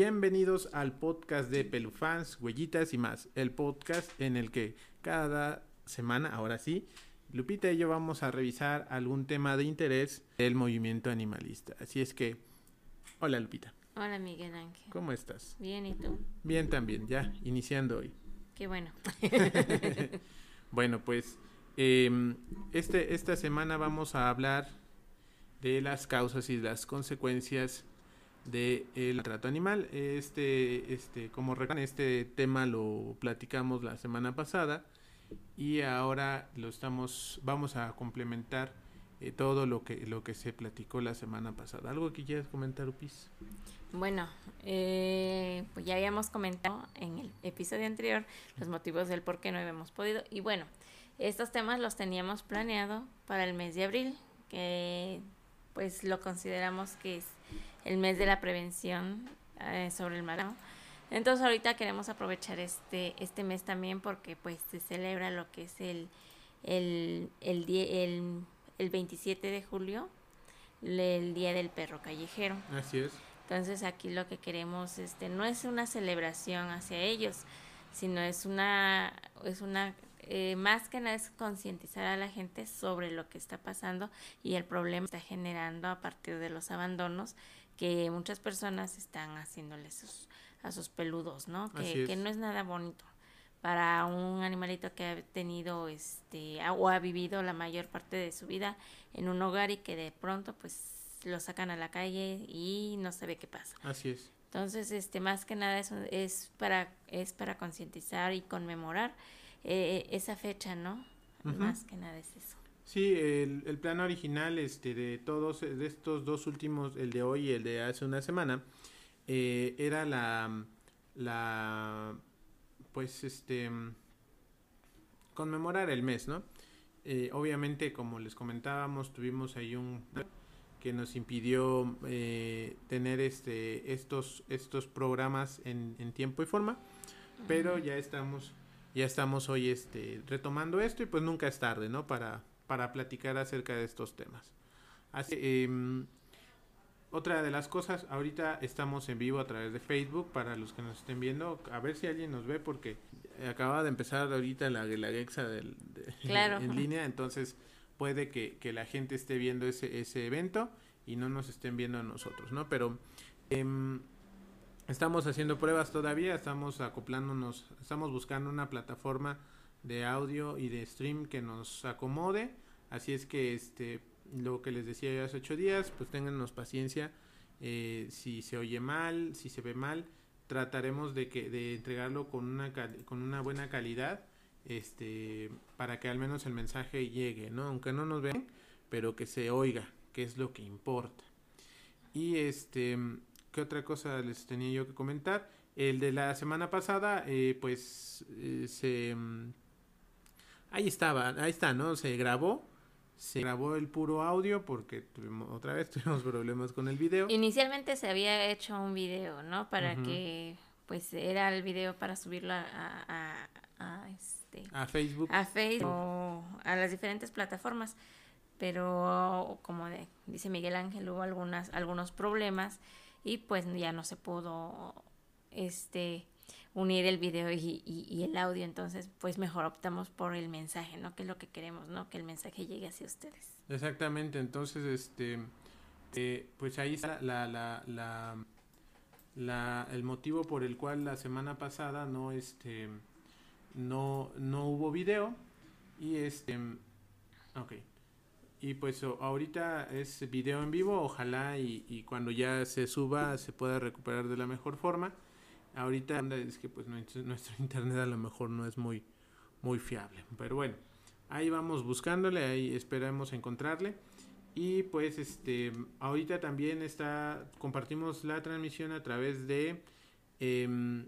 Bienvenidos al podcast de Pelufans, Huellitas y más. El podcast en el que cada semana, ahora sí, Lupita y yo vamos a revisar algún tema de interés del movimiento animalista. Así es que, hola Lupita. Hola Miguel Ángel. ¿Cómo estás? Bien, ¿y tú? Bien también, ya iniciando hoy. Qué bueno. bueno, pues em, este, esta semana vamos a hablar de las causas y las consecuencias del trato animal. Este, este, como recuerdan, este tema lo platicamos la semana pasada y ahora lo estamos, vamos a complementar eh, todo lo que, lo que se platicó la semana pasada. ¿Algo que quieras comentar, Upis? Bueno, eh, pues ya habíamos comentado en el episodio anterior los motivos del por qué no habíamos podido. Y bueno, estos temas los teníamos planeado para el mes de abril, que pues lo consideramos que es el mes de la prevención eh, sobre el maltrato. Entonces ahorita queremos aprovechar este, este mes también porque pues se celebra lo que es el, el, el, el, el 27 de julio, el Día del Perro Callejero. Así es. Entonces aquí lo que queremos este no es una celebración hacia ellos, sino es una es una eh, más que nada es concientizar a la gente sobre lo que está pasando y el problema que está generando a partir de los abandonos que muchas personas están haciéndole sus, a sus peludos, ¿no? Que, que no es nada bonito para un animalito que ha tenido este o ha vivido la mayor parte de su vida en un hogar y que de pronto pues lo sacan a la calle y no sabe qué pasa. Así es. Entonces, este, más que nada es, es para es para concientizar y conmemorar eh, esa fecha, ¿no? Más que nada es eso. Sí, el, el, plan original este, de todos de estos dos últimos, el de hoy y el de hace una semana, eh, era la, la, pues, este, conmemorar el mes, ¿no? Eh, obviamente, como les comentábamos, tuvimos ahí un que nos impidió eh, tener este estos estos programas en, en tiempo y forma pero ya estamos ya estamos hoy este retomando esto y pues nunca es tarde no para para platicar acerca de estos temas así eh, otra de las cosas ahorita estamos en vivo a través de Facebook para los que nos estén viendo a ver si alguien nos ve porque acaba de empezar ahorita la la Gexa del de, claro. en línea entonces puede que, que, la gente esté viendo ese, ese evento y no nos estén viendo a nosotros, ¿no? Pero eh, estamos haciendo pruebas todavía, estamos acoplándonos, estamos buscando una plataforma de audio y de stream que nos acomode, así es que este lo que les decía yo hace ocho días, pues téngannos paciencia, eh, si se oye mal, si se ve mal, trataremos de que de entregarlo con una con una buena calidad este para que al menos el mensaje llegue, ¿no? Aunque no nos vean, pero que se oiga, que es lo que importa. Y este, ¿qué otra cosa les tenía yo que comentar? El de la semana pasada, eh, pues eh, se ahí estaba, ahí está, ¿no? Se grabó, se grabó el puro audio porque tuvimos otra vez tuvimos problemas con el video. Inicialmente se había hecho un video, ¿no? Para uh -huh. que pues era el video para subirlo a, a, a, este a Facebook a Facebook o a las diferentes plataformas pero como de, dice Miguel Ángel hubo algunas algunos problemas y pues ya no se pudo este unir el video y, y, el audio. Entonces pues mejor optamos por el mensaje no que es lo que queremos no que el mensaje llegue hacia ustedes. Exactamente entonces este eh, pues ahí está la, la, la la, el motivo por el cual la semana pasada no este no no hubo video y este ok y pues ahorita es video en vivo ojalá y, y, cuando ya se suba se pueda recuperar de la mejor forma. Ahorita es que pues nuestro, internet a lo mejor no es muy muy fiable pero bueno ahí vamos buscándole ahí esperamos encontrarle. Y pues este ahorita también está compartimos la transmisión a través de eh,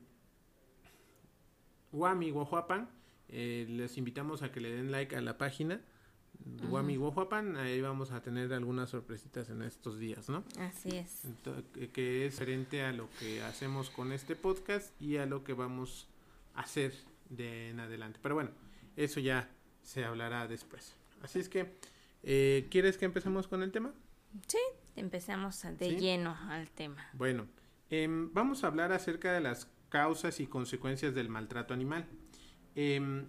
Guami Guajuapan. Eh, les invitamos a que le den like a la página. Guami Guajuapan ahí vamos a tener algunas sorpresitas en estos días no así es Entonces, que es frente a lo que hacemos con este podcast y a lo que vamos a hacer de en adelante pero bueno eso ya se hablará después así es que eh, ¿Quieres que empecemos con el tema? Sí, empezamos de ¿Sí? lleno al tema. Bueno, Em, vamos a hablar acerca de las causas y consecuencias del maltrato animal. Em,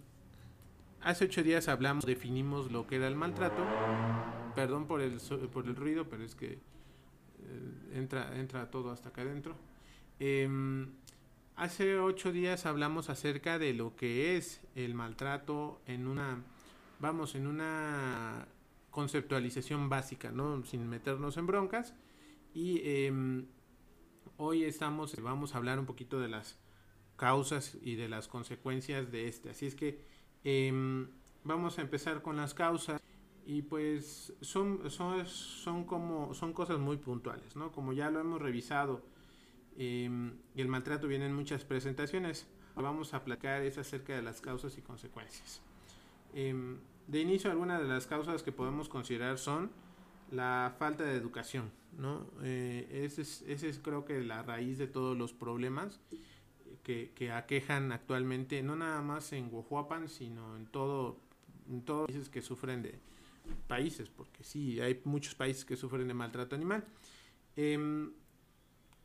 hace ocho días hablamos, definimos lo que era el maltrato. Perdón por el, por el ruido, pero es que eh, entra, entra todo hasta acá adentro. Em, hace ocho días hablamos acerca de lo que es el maltrato en una, vamos, en una conceptualización básica, ¿no? Sin meternos en broncas. Y em, hoy estamos, vamos a hablar un poquito de las causas y de las consecuencias de este. Así es que em, vamos a empezar con las causas y pues son, son, son como son cosas muy puntuales, ¿no? Como ya lo hemos revisado y el maltrato viene en muchas presentaciones, vamos a placar es acerca de las causas y consecuencias. Em, de inicio, algunas de las causas que podemos considerar son la falta de educación, ¿no? Eh, ese, es, ese es creo que la raíz de todos los problemas que, que aquejan actualmente, no nada más en Guajuapan, sino en todo en todos los países que sufren de, países, porque sí, hay muchos países que sufren de maltrato animal. Em,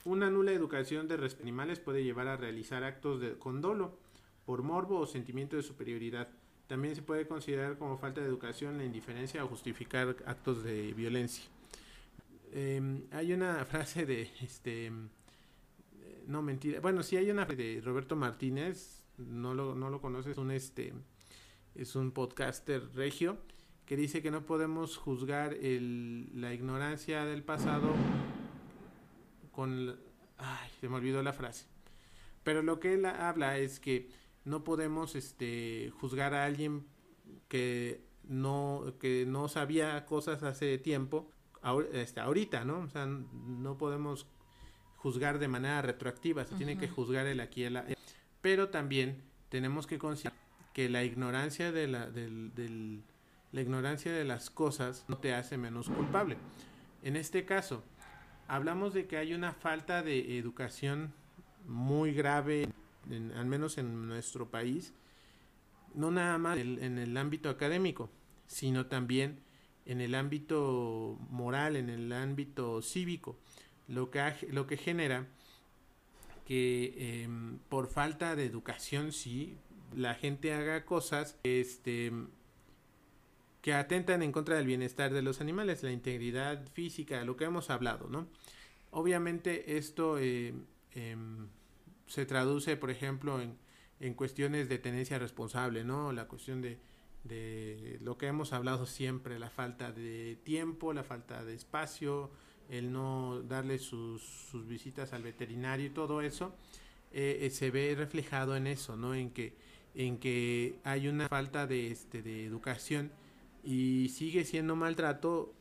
una nula educación de respeto animales puede llevar a realizar actos de condolo por morbo o sentimiento de superioridad. También se puede considerar como falta de educación la indiferencia o justificar actos de violencia. Em, hay una frase de este no mentira bueno sí hay una de Roberto Martínez no lo, no lo conoces un este es un podcaster regio que dice que no podemos juzgar el, la ignorancia del pasado con... ay, se me olvidó la frase. Pero lo que él habla es que no podemos este, juzgar a alguien que no, que no sabía cosas hace tiempo, este, ahorita, ¿no? O sea, no podemos juzgar de manera retroactiva, se tiene que juzgar el aquí y el Pero también tenemos que considerar que la ignorancia de la, del, del la ignorancia de las cosas no te hace menos culpable. En este caso, hablamos de que hay una falta de educación muy grave, al menos en nuestro país, no nada más en, el ámbito académico, sino también en el ámbito moral, en el ámbito cívico, lo que, lo que genera que em, por falta de educación, sí, la gente haga cosas este, que atentan en contra del bienestar de los animales, la integridad física, lo que hemos hablado, ¿no? Obviamente esto eh, se traduce, por ejemplo, en, en, cuestiones de tenencia responsable, ¿no? La cuestión de, de lo que hemos hablado siempre, la falta de tiempo, la falta de espacio, el no darle sus, sus visitas al veterinario y todo eso, eh, eh, se ve reflejado en eso, ¿no? En que, en que hay una falta de, este, de educación y sigue siendo maltrato,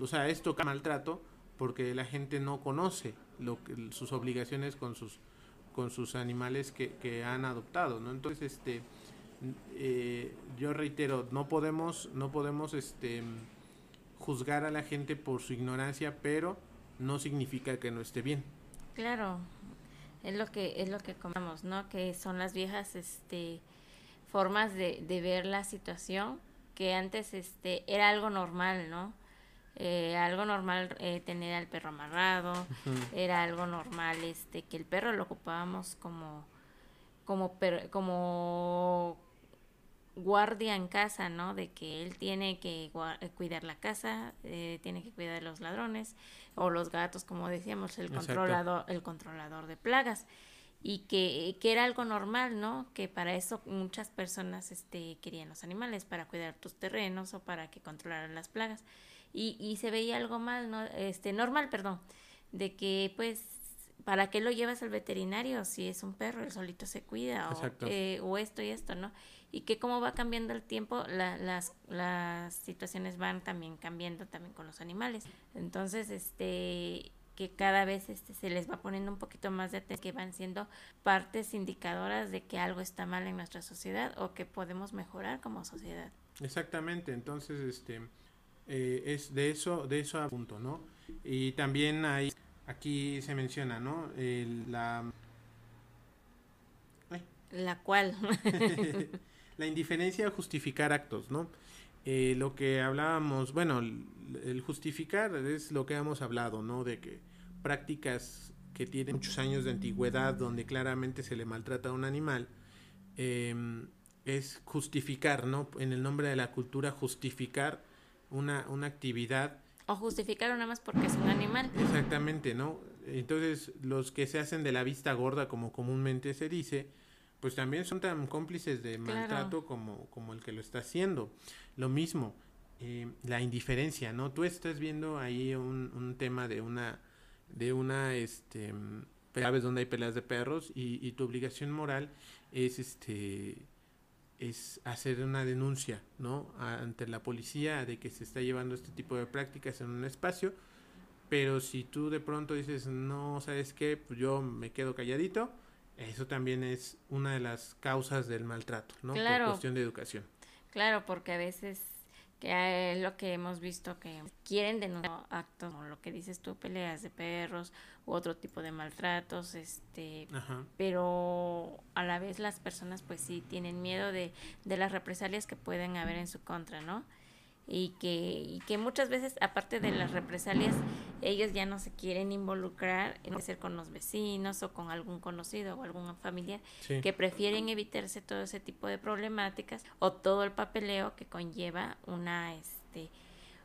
o sea, esto maltrato porque la gente no conoce lo que, sus obligaciones con sus con sus animales que, que han adoptado, ¿no? Entonces, este, eh, yo reitero, no podemos, no podemos, este, juzgar a la gente por su ignorancia, pero no significa que no esté bien. Claro, es lo que es lo que comemos, ¿no? Que son las viejas, este, formas de, de ver la situación que antes este era algo normal, ¿no? Eh, algo normal eh, tener al perro amarrado, era algo normal este que el perro lo ocupábamos como como como guardia en casa, ¿no? De que él tiene que eh, cuidar la casa, tiene que cuidar de los ladrones o los gatos, como decíamos, el controlador, el controlador de plagas y que, que, era algo normal, ¿no? Que para eso muchas personas este, querían los animales, para cuidar tus terrenos o para que controlaran las plagas. Y, y se veía algo mal, ¿no? Este, normal, perdón, de que pues, ¿para qué lo llevas al veterinario si es un perro, él solito se cuida o, eh, o esto y esto, ¿no? Y que como va cambiando el tiempo, la, las, las situaciones van también cambiando también con los animales. Entonces, este que cada vez este, se les va poniendo un poquito más de atención, que van siendo partes indicadoras de que algo está mal en nuestra sociedad o que podemos mejorar como sociedad. Exactamente, entonces este eh, es de eso de eso a punto, ¿no? Y también hay aquí se menciona, ¿no? la la cual la indiferencia a justificar actos, ¿no? Eh, lo que hablábamos, bueno, el justificar es lo que hemos hablado, ¿no? De que prácticas que tiene muchos años de antigüedad, donde claramente se le maltrata a un animal, em, es justificar, ¿no? En el nombre de la cultura, justificar una, una actividad. O justificar nada más porque es un animal. Exactamente, ¿no? Entonces, los que se hacen de la vista gorda, como comúnmente se dice, pues también son tan cómplices de maltrato como, como el que lo está haciendo. Lo mismo, eh, la indiferencia, ¿no? Tú estás viendo ahí un, un tema de una, de una, este, sabes donde hay peleas de perros y, y tu obligación moral es, este, es hacer una denuncia, ¿no? Ante la policía de que se está llevando este tipo de prácticas en un espacio, pero si tú de pronto dices, no, ¿sabes qué? Pues yo me quedo calladito, eso también es una de las causas del maltrato, ¿no? Claro. Por cuestión de educación. Claro, porque a veces que es lo que hemos visto que quieren denunciar actos como lo que dices tú peleas de perros u otro tipo de maltratos este Ajá. pero a la vez las personas pues sí tienen miedo de, de las represalias que pueden haber en su contra no y que, y que muchas veces, aparte de las represalias, ellos ya no se quieren involucrar en ser con los vecinos o con algún conocido o algún familiar, Sí. que prefieren evitarse todo ese tipo de problemáticas o todo el papeleo que conlleva una, este,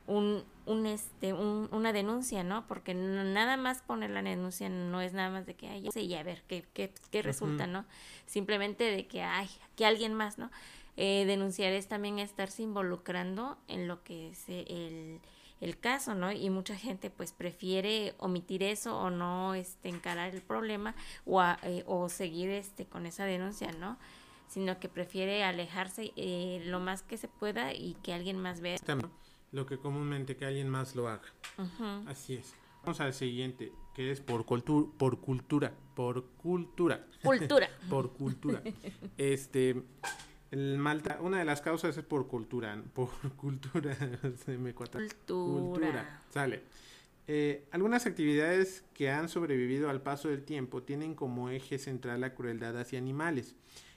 un, un este, un, una denuncia, ¿no? Porque no- nada más poner la denuncia no es nada más de que, ay, ya sé, y a ver qué, qué, qué resulta, ¿no? Simplemente de que, ay, que alguien más, ¿no? Eh, denunciar es también estarse involucrando en lo que es eh, el, el caso, ¿no? Y mucha gente pues prefiere omitir eso o no este, encarar el problema o, a- eh, o seguir este, con esa denuncia, ¿no? Sino que prefiere alejarse eh, lo más que se pueda y que alguien más vea. También lo que comúnmente que alguien más lo haga. Así es. Vamos al siguiente, que es por, cultu por cultura. Por cultura. Cultura. por cultura. Este, el malta, una de las causas es por cultura. Por cultura. se me cuata. Cultura. Sale. Eh, algunas actividades que han sobrevivido al paso del tiempo tienen como eje central la crueldad hacia animales.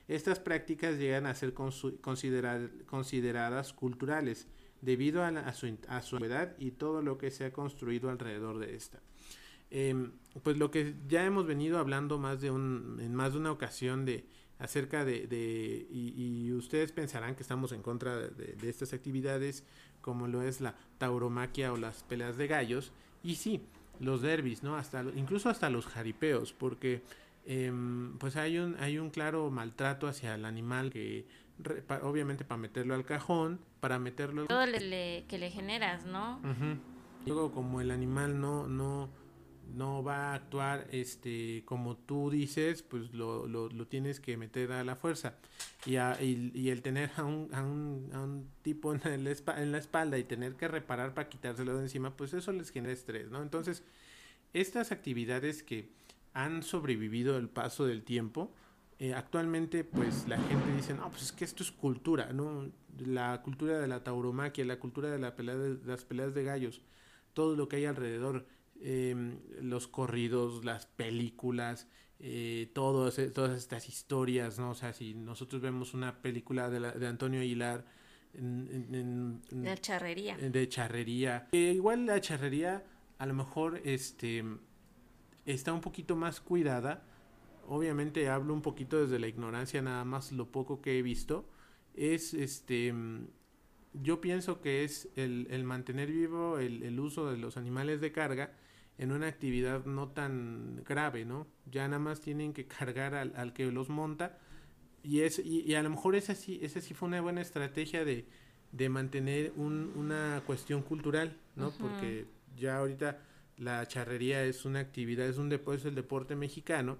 Estas prácticas llegan a ser considerar- consideradas culturales debido a, la- a su, a su edad y todo lo que se ha construido alrededor de esta. Em, pues lo que ya hemos venido hablando más de un, en más de una ocasión de acerca de, de- y, y ustedes pensarán que estamos en contra de, de- estas actividades como lo es la tauromaquia o las peleas de gallos y sí los derbis no hasta incluso hasta los jaripeos porque em, pues hay un hay un claro maltrato hacia el animal que re- pa- obviamente para meterlo al cajón para meterlo Todo le, le- que le generas, ¿no? Luego como el animal no no no va a actuar este como tú dices, pues lo, lo, lo tienes que meter a la fuerza. Y, a- y, y el tener a un, a un, a un tipo en, el espa- en la espalda y tener que reparar para quitárselo de encima, pues eso les genera estrés, ¿no? Entonces, estas actividades que han sobrevivido el paso del tiempo, eh, actualmente pues la gente dice, no, pues es que esto es cultura, ¿no? La cultura de la tauromaquia, la cultura de, las peleas de gallos, todo lo que hay alrededor, eh, los corridos, las películas, eh, todos, todas estas historias, ¿no? O sea, si nosotros vemos una película de, la- de Antonio Aguilar en- en- en- en- La charrería. de charrería. Eh, igual la charrería a lo mejor este está un poquito más cuidada. Obviamente hablo un poquito desde la ignorancia, nada más lo poco que he visto. Es este yo pienso que es el, el mantener vivo el, el uso de los animales de carga en una actividad no tan grave, ¿no? Ya nada más tienen que cargar al, al que los monta y es y, y a lo mejor esa sí esa sí fue una buena estrategia de, de mantener un, una cuestión cultural, ¿no? Porque ya ahorita la charrería es una actividad, es un es el deporte mexicano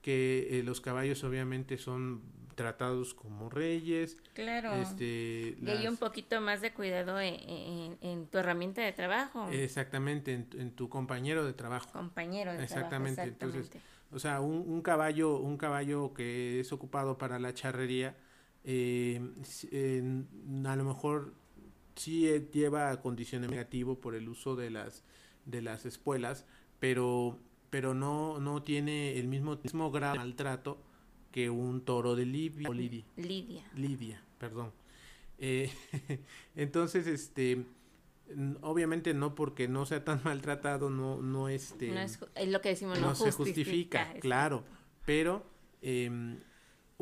que eh, los caballos obviamente son tratados como reyes, Claro. este y hay un poquito más de cuidado en, en- en tu herramienta de trabajo. exactamente en, en tu compañero de trabajo. compañero de Exactamente, trabajo. entonces, Exactamente. O sea, un, un caballo, un caballo que es ocupado para la charrería, eh, a lo mejor sí lleva condiciones negativo por el uso de las de las espuelas, pero pero no no tiene el mismo mismo grado de maltrato que un toro de Libia o Lidi- Lidia. Lidia, perdón. Eh, entonces, este, obviamente no porque no sea tan maltratado, no, no este... No es, lo que decimos, no, se justifica, claro, pero eh,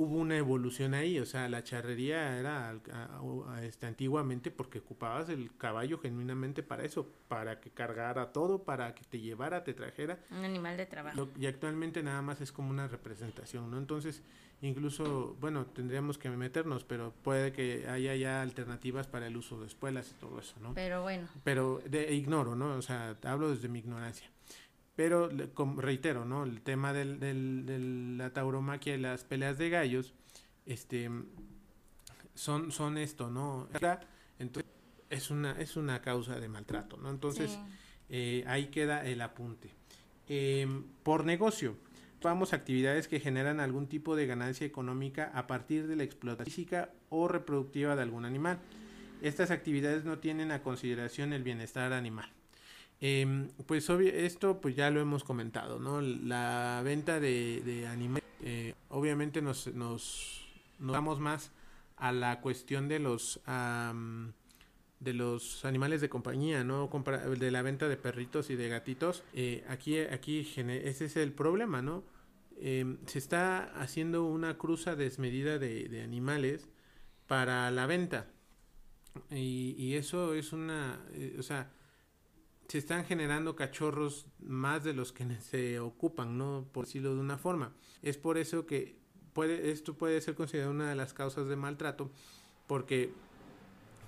hubo una evolución ahí, o sea, la charrería era este, antiguamente porque ocupabas el caballo genuinamente para eso, para que cargara todo, para que te llevara, te trajera. Un animal de trabajo. y actualmente nada más es como una representación, ¿no? Entonces, incluso, bueno, tendríamos que meternos, pero puede que haya ya alternativas para el uso de espuelas y todo eso, ¿no? Pero bueno. Pero de, ignoro, ¿no? O sea, hablo desde mi ignorancia. Pero reitero, ¿no? El tema del, de la tauromaquia y las peleas de gallos, este, son, son esto, ¿no? Entonces, es una, es una causa de maltrato, ¿no? Entonces, eh, ahí queda el apunte. Em, por negocio, vamos a actividades que generan algún tipo de ganancia económica a partir de la explotación física o reproductiva de algún animal. Estas actividades no tienen a consideración el bienestar animal. Eh, pues obvio, esto pues ya lo hemos comentado, ¿no? La venta de, de animales, eh, obviamente nos, nos, nos más a la cuestión de los de los animales de compañía, ¿no? de la venta de perritos y de gatitos. Eh, aquí, aquí ese es el problema, ¿no? Em, se está haciendo una cruza desmedida de, de animales para la venta. Y, y eso es una, eh, o sea, se están generando cachorros más de los que se ocupan, ¿no? Por decirlo de una forma. Es por eso que puede, esto puede ser considerado una de las causas de maltrato, porque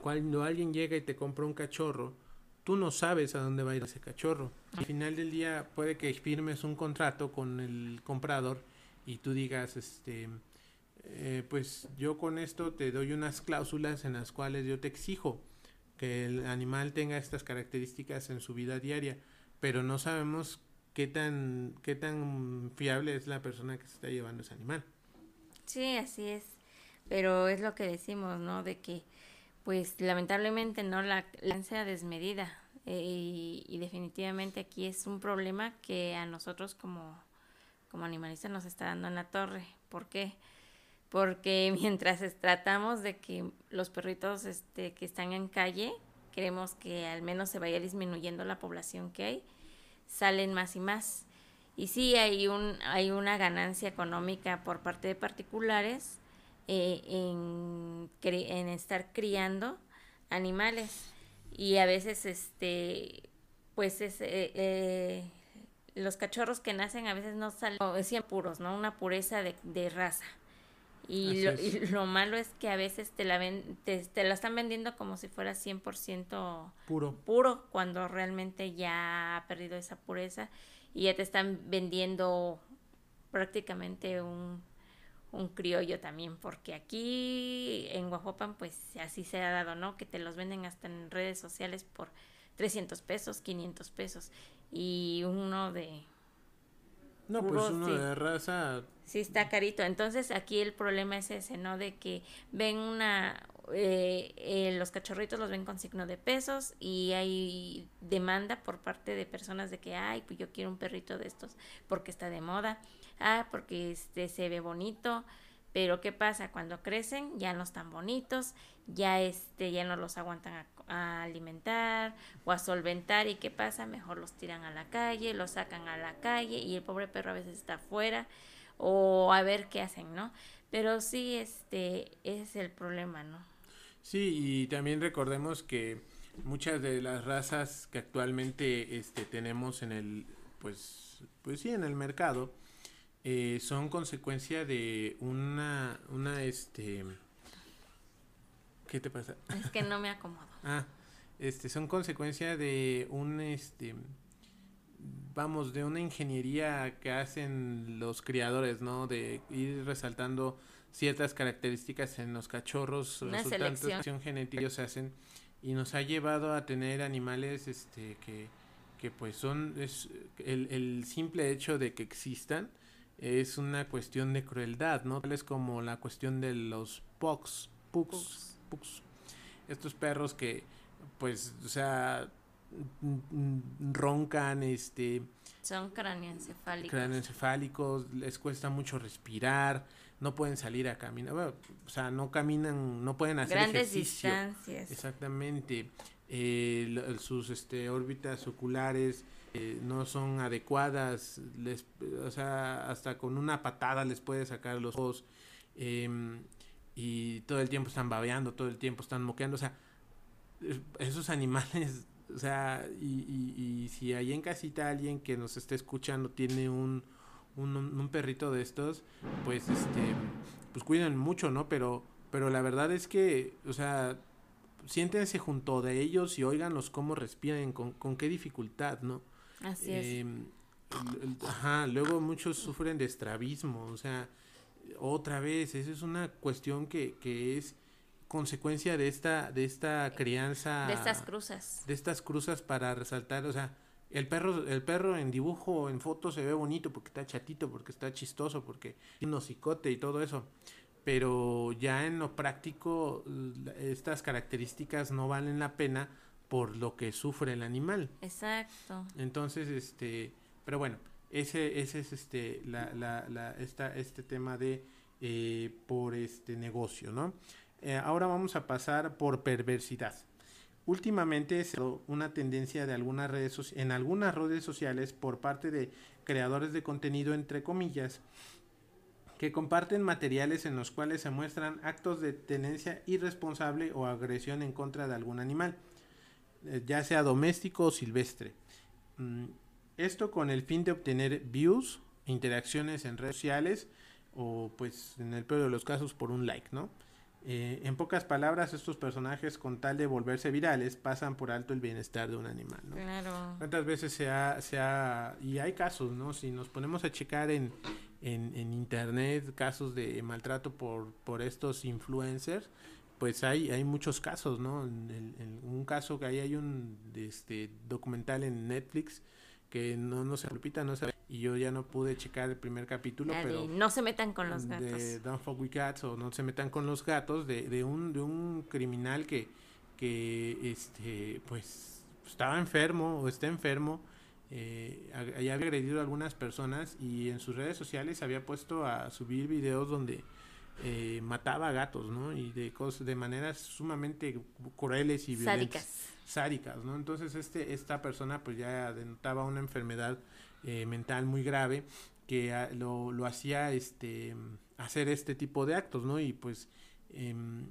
cuando alguien llega y te compra un cachorro, tú no sabes a dónde va a ir ese cachorro. Al final del día puede que firmes un contrato con el comprador y tú digas, este, eh, pues yo con esto te doy unas cláusulas en las cuales yo te exijo que el animal tenga estas características en su vida diaria, pero no sabemos qué tan, qué tan fiable es la persona que se está llevando ese animal. Sí, así es. Pero es lo que decimos, ¿no? De que, pues, lamentablemente, ¿no? La lancia desmedida. Eh, y, y, definitivamente aquí es un problema que a nosotros como, como animalistas nos está dando en la torre. ¿Por qué? porque mientras tratamos de que los perritos este, que están en calle, queremos que al menos se vaya disminuyendo la población que hay, salen más y más. Y sí hay, un, hay una ganancia económica por parte de particulares eh, en, en, estar criando animales. Y a veces, este, pues es, eh, eh, los cachorros que nacen a veces no salen, decían puros, ¿no? Una pureza de raza. Y lo, malo es que a veces te la, ven, te, la están vendiendo como si fuera 100% puro. puro, cuando realmente ya ha perdido esa pureza y ya te están vendiendo prácticamente un, un criollo también, porque aquí en Guajopan pues así se ha dado, ¿no? Que te los venden hasta en redes sociales por 300 pesos, 500 pesos y uno de no, pues uno de raza. Sí, está carito. Entonces aquí el problema es ese, ¿no? De que ven una. Eh, eh, los cachorritos los ven con signo de pesos y hay demanda por parte de personas de que, ay, pues yo quiero un perrito de estos porque está de moda. Ah, porque este se ve bonito. Pero ¿qué pasa? Cuando crecen ya no están bonitos, ya este ya no los aguantan a, alimentar o a solventar y ¿qué pasa? Mejor los tiran a la calle, los sacan a la calle y el pobre perro a veces está afuera o a ver qué hacen, ¿no? Pero sí este ese es el problema, ¿no? Sí, y también recordemos que muchas de las razas que actualmente este tenemos en el pues pues sí en el mercado eh, son consecuencia de una, una, este, ¿qué te pasa? Es que no me acomodo. ah, este, son consecuencia de un, este, vamos, de una ingeniería que hacen los criadores, ¿no? De ir resaltando ciertas características en los cachorros, una selección genética se hacen y nos ha llevado a tener animales, este, que, que pues son, es el, el simple hecho de que existan, es una cuestión de crueldad, ¿no? Es como la cuestión de los pugs, pugs, pugs. Estos perros que, pues, o sea, roncan, este... Son cráneoencefálicos. Cráneoencefálicos, les cuesta mucho respirar, no pueden salir a caminar, o sea, no caminan, no pueden hacer Grandes ejercicio. distancias. Exactamente. Eh, sus este, órbitas oculares eh, no son adecuadas, les, o sea, hasta con una patada les puede sacar los ojos em, y todo el tiempo están babeando, todo el tiempo están moqueando, o sea, eh, esos animales, o sea, y, y, y si ahí en casita alguien que nos esté escuchando tiene un, un, un perrito de estos, pues este, pues cuidan mucho, ¿no? Pero, pero la verdad es que, o sea, siéntense junto de ellos y óiganlos cómo respiran, con, con qué dificultad, ¿no? Así es. Em, ajá, luego muchos sufren de estrabismo, o sea, otra vez, esa es una cuestión que, que es consecuencia de esta, de esta crianza. de estas cruzas. de estas cruzas para resaltar, o sea, el perro, el perro en dibujo, en foto se ve bonito porque está chatito, porque está chistoso, porque tiene un hocicote y todo eso. Pero ya en lo práctico, estas características no valen la pena por lo que sufre el animal. Exacto. Entonces, este, pero bueno, ese, ese es este, la, la, esta, este tema de eh, por este negocio, ¿no? Eh, ahora vamos a pasar por perversidad. Últimamente se ha dado una tendencia de algunas redes en algunas redes sociales por parte de creadores de contenido entre comillas que comparten materiales en los cuales se muestran actos de tenencia irresponsable o agresión en contra de algún animal, eh, ya sea doméstico o silvestre. Esto con el fin de obtener views, interacciones en redes sociales o pues en el peor de los casos por un like, ¿no? Eh, en pocas palabras, estos personajes con tal de volverse virales pasan por alto el bienestar de un animal, ¿no? Claro. ¿Cuántas veces se ha, se ha, y hay casos, ¿no? Si nos ponemos a checar en, en, en internet casos de maltrato por, por estos influencers, pues hay, hay muchos casos, ¿no? En un caso que ahí hay un este, documental en Netflix que no, no se repita, no se y yo ya no pude checar el primer capítulo, pero no se metan con los gatos. de Don't Fuck With Cats o No se metan con los gatos de, de un de un criminal que que este pues estaba enfermo o está enfermo eh, había agredido a algunas personas y en sus redes sociales había puesto a subir videos donde eh, mataba a gatos, ¿no? Y de cosas de maneras sumamente crueles y violentas Sádicas. sádicas, ¿no? Entonces este esta persona pues ya denotaba una enfermedad eh, mental muy grave que ah, lo, lo hacía este hacer este tipo de actos, ¿no? Y pues em,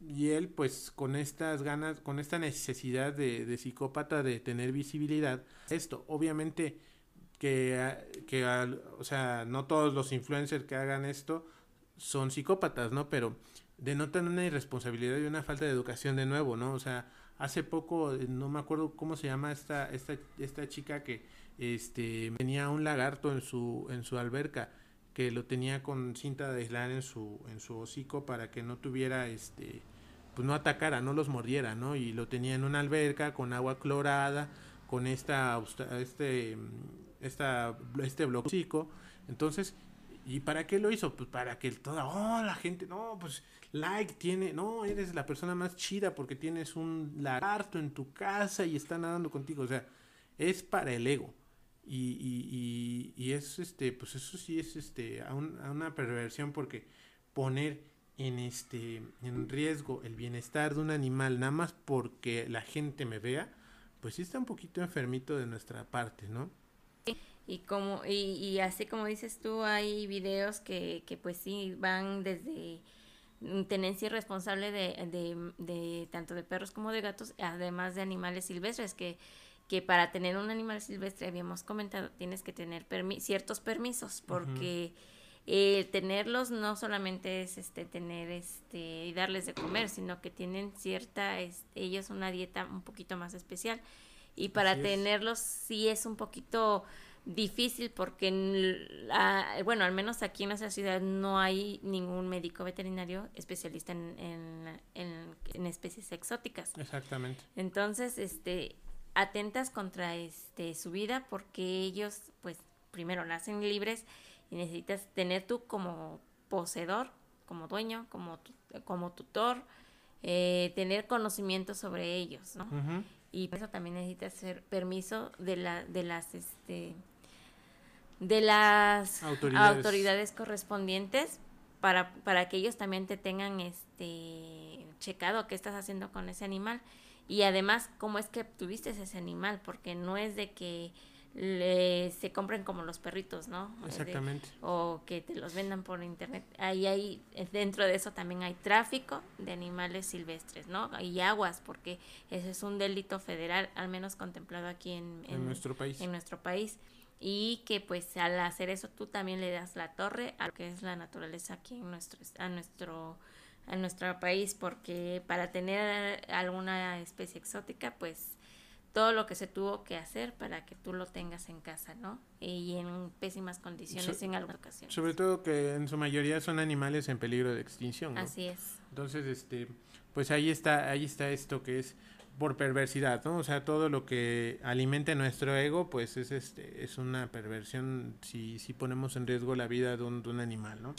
y él pues con estas ganas, con esta necesidad de, de psicópata de tener visibilidad, esto obviamente que, ah, que o sea, no todos los influencers que hagan esto son psicópatas, ¿no? Pero denotan una irresponsabilidad y una falta de educación de nuevo, ¿no? O sea, hace poco, eh, no me acuerdo cómo se llama esta, esta, esta chica que este tenía un lagarto en su, en su alberca, que lo tenía con cinta de aislar en su, en su hocico para que no tuviera este pues no atacara, no los mordiera, ¿no? Y lo tenía en una alberca con agua clorada, con esta este esta este. Entonces, ¿y para qué lo hizo? Pues para que toda oh, la gente, no, pues like tiene, no, eres la persona más chida porque tienes un lagarto en tu casa y está nadando contigo, o sea, es para el ego. Y, y, y, es este, pues eso sí es este a, un- a una perversión porque poner en este en riesgo el bienestar de un animal nada más porque la gente me vea, pues sí está un poquito enfermito de nuestra parte, ¿no? Y como y, y así como dices tú, hay videos que, que pues sí van desde tenencia irresponsable de, de, de tanto de perros como de gatos, además de animales silvestres, que, que para tener un animal silvestre, habíamos comentado, tienes que tener permi- ciertos permisos, porque eh, tenerlos no solamente es este tener este y darles de comer, sino que tienen cierta, este, ellos una dieta un poquito más especial. Y para es. tenerlos sí es un poquito difícil porque la- bueno al menos aquí en nuestra ciudad no hay ningún médico veterinario especialista en, en, en- en especies exóticas. Exactamente. entonces este atentas contra este su vida porque ellos pues primero nacen libres y necesitas tener tú como poseedor como dueño como como tutor eh, tener conocimiento sobre ellos no y eso también necesita hacer permiso de la de las este de las autoridades, correspondientes para, para que ellos también te tengan este checado qué estás haciendo con ese animal y además cómo es que tuviste ese animal porque no es de que le, se compren como los perritos, ¿no? Exactamente. o que te los vendan por internet. Ahí hay, dentro de eso también hay tráfico de animales silvestres, ¿no? Y aguas, porque ese es un delito federal, al menos contemplado aquí en, en, nuestro país. En nuestro país. Y que pues al hacer eso tú también le das la torre a lo que es la naturaleza aquí en nuestro, a nuestro, a nuestro país, porque para tener alguna especie exótica, pues todo lo que se tuvo que hacer para que tú lo tengas en casa, ¿no? Y en pésimas condiciones en algunas ocasiones. Sobre todo que en su mayoría son animales en peligro de extinción. ¿no? Así es. Entonces, este, pues ahí está, ahí está esto que es por perversidad, ¿no? O sea, todo lo que alimente nuestro ego, pues es este, es una perversión si, si ponemos en riesgo la vida de un, de un animal, ¿no?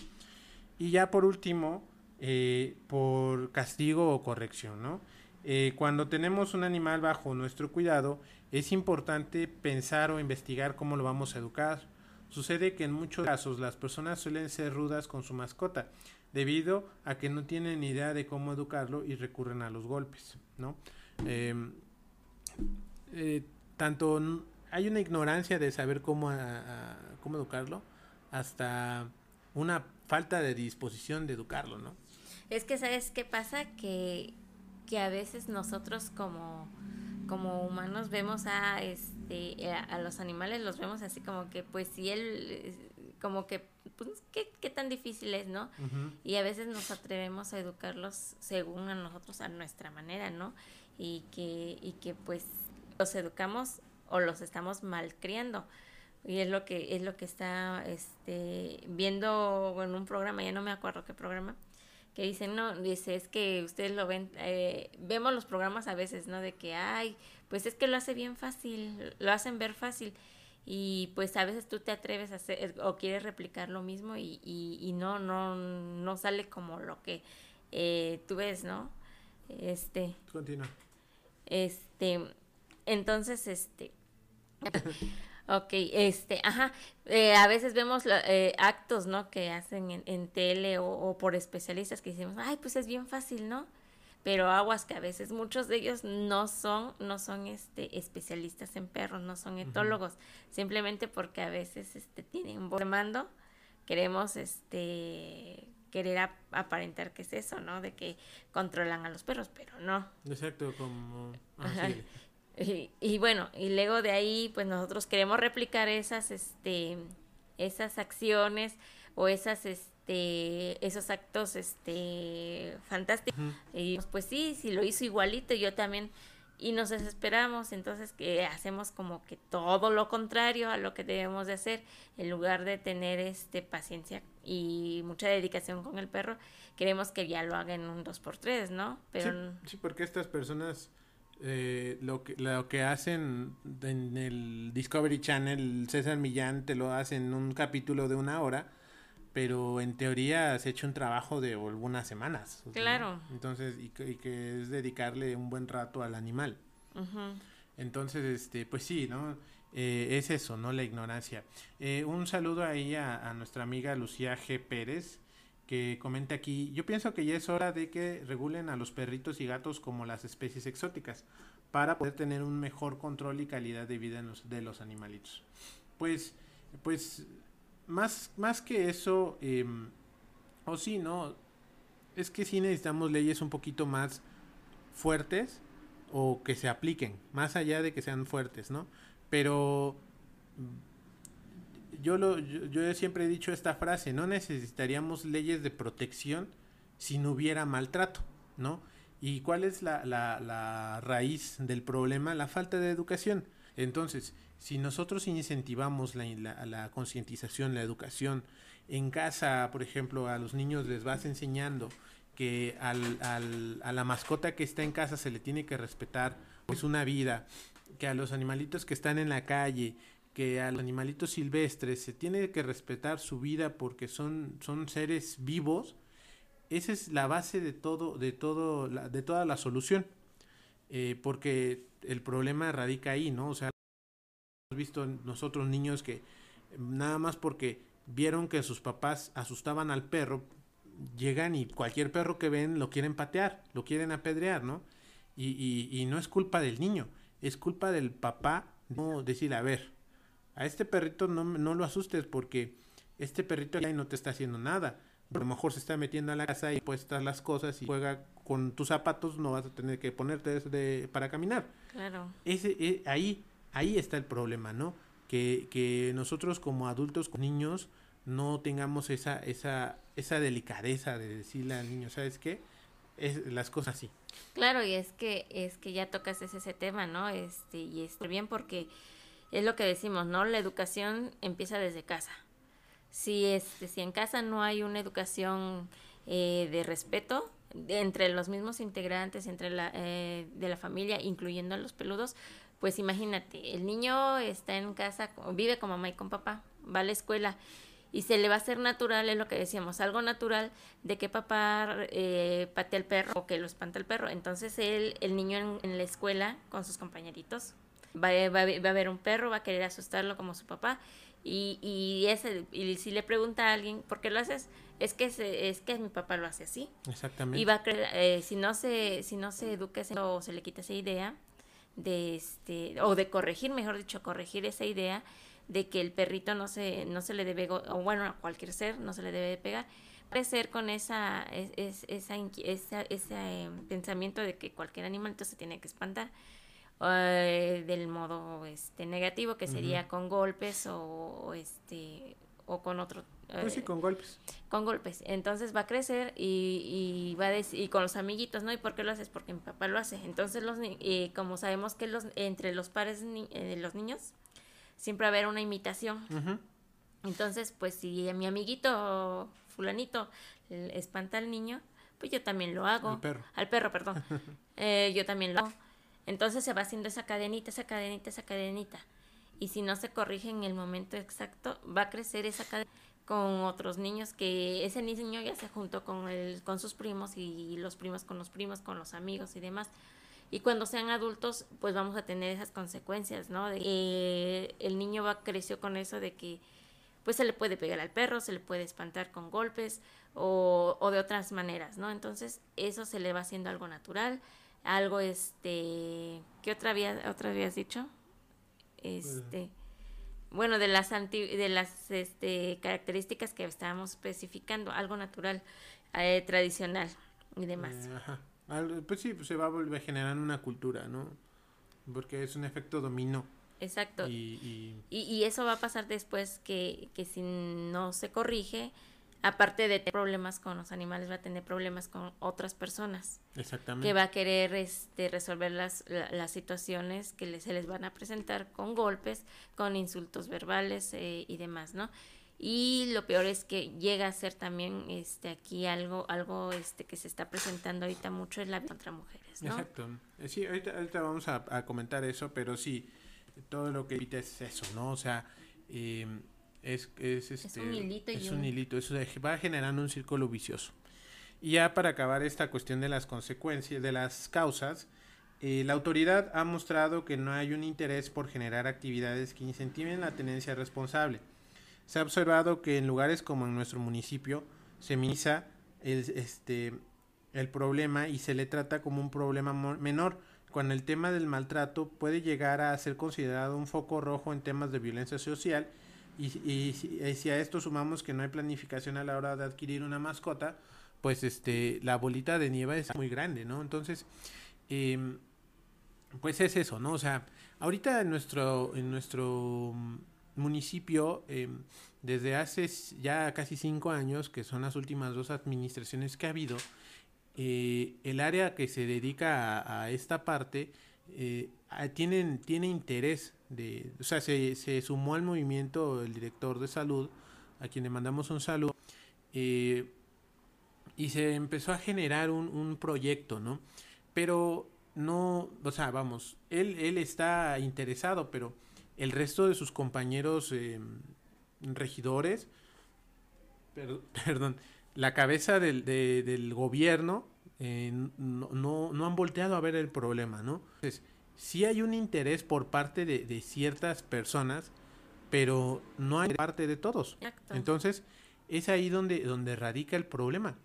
Y ya por último, eh, por castigo o corrección, ¿no? Eh, cuando tenemos un animal bajo nuestro cuidado, es importante pensar o investigar cómo lo vamos a educar. Sucede que en muchos casos las personas suelen ser rudas con su mascota, debido a que no tienen idea de cómo educarlo y recurren a los golpes, ¿no? Em, eh, tanto hay una ignorancia de saber cómo, cómo educarlo, hasta una falta de disposición de educarlo, ¿no? Es que, ¿sabes qué pasa? Que que a veces nosotros como, como humanos vemos a este a, los animales los vemos así como que pues si él como que pues qué, qué tan difícil es no y a veces nos atrevemos a educarlos según a nosotros a nuestra manera no y que y que pues los educamos o los estamos malcriando y es lo que es lo que está este viendo en un programa ya no me acuerdo qué programa que dicen, no, dice, es que ustedes lo ven, eh, vemos los programas a veces, ¿no? De que, ay, pues es que lo hace bien fácil, lo hacen ver fácil. Y pues a veces tú te atreves a hacer o quieres replicar lo mismo y, y, no, no, no sale como lo que eh, tú ves, ¿no? Este. Continúa. Este, entonces, este. Ok, este, ajá, eh, a veces vemos eh, actos, ¿no? Que hacen en, en tele o, por especialistas que decimos, ay, pues es bien fácil, ¿no? Pero aguas que a veces muchos de ellos no son, no son, este, especialistas en perros, no son etólogos, simplemente porque a veces, este, tienen un mando, queremos, este, querer aparentar que es eso, ¿no? De que controlan a los perros, pero no. Exacto, como... Y, bueno, y luego de ahí, pues nosotros queremos replicar esas, este, esas acciones o esas, este, esos actos, este, fantásticos. Y pues sí, si lo hizo igualito, yo también, y nos desesperamos, entonces que hacemos como que todo lo contrario a lo que debemos de hacer, en lugar de tener, este, paciencia y mucha dedicación con el perro, queremos que ya lo haga en un 2x3, ¿no? Pero... sí porque estas personas eh, lo, que, lo que hacen en el Discovery Channel, César Millán te lo hace en un capítulo de una hora, pero en teoría se ha hecho un trabajo de algunas semanas. Claro. Entonces, y que, es dedicarle un buen rato al animal. Entonces, este, pues sí, ¿no? Eh, es eso, ¿no? La ignorancia. Eh, un saludo ahí a, a nuestra amiga Lucía G. Pérez, que comenta aquí, yo pienso que ya es hora de que regulen a los perritos y gatos como las especies exóticas para poder tener un mejor control y calidad de vida de los animalitos. Pues, pues, más, más que eso, em, o sí, ¿no? Es que sí necesitamos leyes un poquito más fuertes o que se apliquen, más allá de que sean fuertes, ¿no? Pero yo, lo, yo, siempre he dicho esta frase, no necesitaríamos leyes de protección si no hubiera maltrato, ¿no? ¿Y cuál es la, la, la raíz del problema? La falta de educación. Entonces, si nosotros incentivamos la, la, concientización, la educación, en casa, por ejemplo, a los niños les vas enseñando que al, al, a la mascota que está en casa se le tiene que respetar, es una vida, que a los animalitos que están en la calle que a los animalitos silvestres se tiene que respetar su vida porque son, son seres vivos, esa es la base de todo, de todo, de toda la solución. eh, porque el problema radica ahí, ¿no? O sea, hemos visto nosotros niños que nada más porque vieron que sus papás asustaban al perro, llegan y cualquier perro que ven lo quieren patear, lo quieren apedrear, ¿no? Y, y, y no es culpa del niño, es culpa del papá no decir, a ver, a este perrito no, no lo asustes porque este perrito ya no te está haciendo nada. A lo mejor se está metiendo a la casa y puestas las cosas y juega con tus zapatos, no vas a tener que ponerte de, para caminar. Claro. Ese, eh, ahí, ahí está el problema, ¿no? Que, que nosotros como adultos, como niños, no tengamos esa, esa, esa delicadeza de decirle al niño, ¿sabes qué? Es, las cosas así. Claro, y es que, es que ya tocas ese, tema, ¿no? Este, y es bien porque es lo que decimos, ¿no? La educación empieza desde casa. Si, este, si en casa no hay una educación eh, de respeto entre los mismos integrantes, entre la, eh, de la familia, incluyendo a los peludos, pues imagínate, el niño está en casa, vive con mamá y con papá, va a la escuela y se le va a hacer natural, es lo que decíamos, algo natural de que papá eh, patea el perro o que lo espanta el perro. Entonces él, el niño en, en la escuela con sus compañeritos va, va, va, a ver un perro, va a querer asustarlo como su papá. Y, y, ese, y si le pregunta a alguien, ¿por qué lo haces? Es que se, es que mi papá lo hace así. Exactamente. Y va a creer, eh, si no se, si no se educa ese, o se le quita esa idea de este, o de corregir, mejor dicho, corregir esa idea de que el perrito no se, no se le debe, o bueno, a cualquier ser no se le debe pegar, crecer con esa, es, esa, esa, ese eh, pensamiento de que cualquier animalito se tiene que espantar eh, del modo este negativo que sería uh -huh. con golpes o, o, este o con otro pues sí, con golpes. Con golpes. Entonces va a crecer y, y va a decir, y con los amiguitos, ¿no? ¿Y por qué lo haces? Porque mi papá lo hace. Entonces, los eh, como sabemos que los entre los pares de eh, los niños siempre va a haber una imitación. Uh -huh. Entonces, pues si a mi amiguito fulanito espanta al niño, pues yo también lo hago. Al perro. Al perro, perdón. eh, yo también lo hago. Entonces se va haciendo esa cadenita, esa cadenita, esa cadenita. Y si no se corrige en el momento exacto, va a crecer esa cadena con otros niños que ese niño ya se juntó con, el, con sus primos y los primos con los primos, con los amigos y demás. Y cuando sean adultos, pues vamos a tener esas consecuencias, ¿no? De el niño va creció con eso de que pues se le puede pegar al perro, se le puede espantar con golpes o, o de otras maneras, ¿no? Entonces eso se le va haciendo algo natural, algo este, ¿qué otra había, otra habías dicho? Este, bueno, de las anti, de las este, características que estábamos especificando, algo natural, eh, tradicional y demás. Eh, ajá. Pues sí, pues se va a volver generando una cultura, ¿no? Porque es un efecto dominó. Exacto. Y, y... y, y eso va a pasar después que, que si no se corrige, aparte de tener problemas con los animales, va a tener problemas con otras personas. Exactamente. Que va a querer este, resolver las, la, las situaciones que le, se les van a presentar con golpes, con insultos verbales eh, y demás, ¿no? Y lo peor es que llega a ser también este aquí algo algo este que se está presentando ahorita mucho es la contra mujeres, ¿no? Exacto. Sí, ahorita, ahorita vamos a, a, comentar eso, pero sí, todo lo que evita es eso, ¿no? O sea, eh, es, es, este, es un hilito. Es un hilito, eso va generando un círculo vicioso. Y ya para acabar esta cuestión de las consecuencias, de las causas, eh, la autoridad ha mostrado que no hay un interés por generar actividades que incentiven la tenencia responsable. Se ha observado que en lugares como en nuestro municipio se minimiza el, este, el problema y se le trata como un problema menor, cuando el tema del maltrato puede llegar a ser considerado un foco rojo en temas de violencia social y, y, si a esto sumamos que no hay planificación a la hora de adquirir una mascota, pues este la bolita de nieve es muy grande, ¿no? Entonces, eh, pues es eso, ¿no? O sea, ahorita en nuestro, en nuestro municipio, eh, desde hace ya casi cinco años, que son las últimas dos administraciones que ha habido, eh, el área que se dedica a, a esta parte eh, tienen, tiene interés de, o sea, se, se, sumó al movimiento el director de salud, a quien le mandamos un saludo, eh, y se empezó a generar un, un, proyecto, ¿no? Pero no, o sea, vamos, él, él está interesado, pero el resto de sus compañeros eh, regidores, per, perdón, la cabeza del, de, del gobierno eh, no, no, no, han volteado a ver el problema, ¿no? Entonces, sí hay un interés por parte de, de ciertas personas, pero no hay parte de todos. Entonces, es ahí donde, donde radica el problema.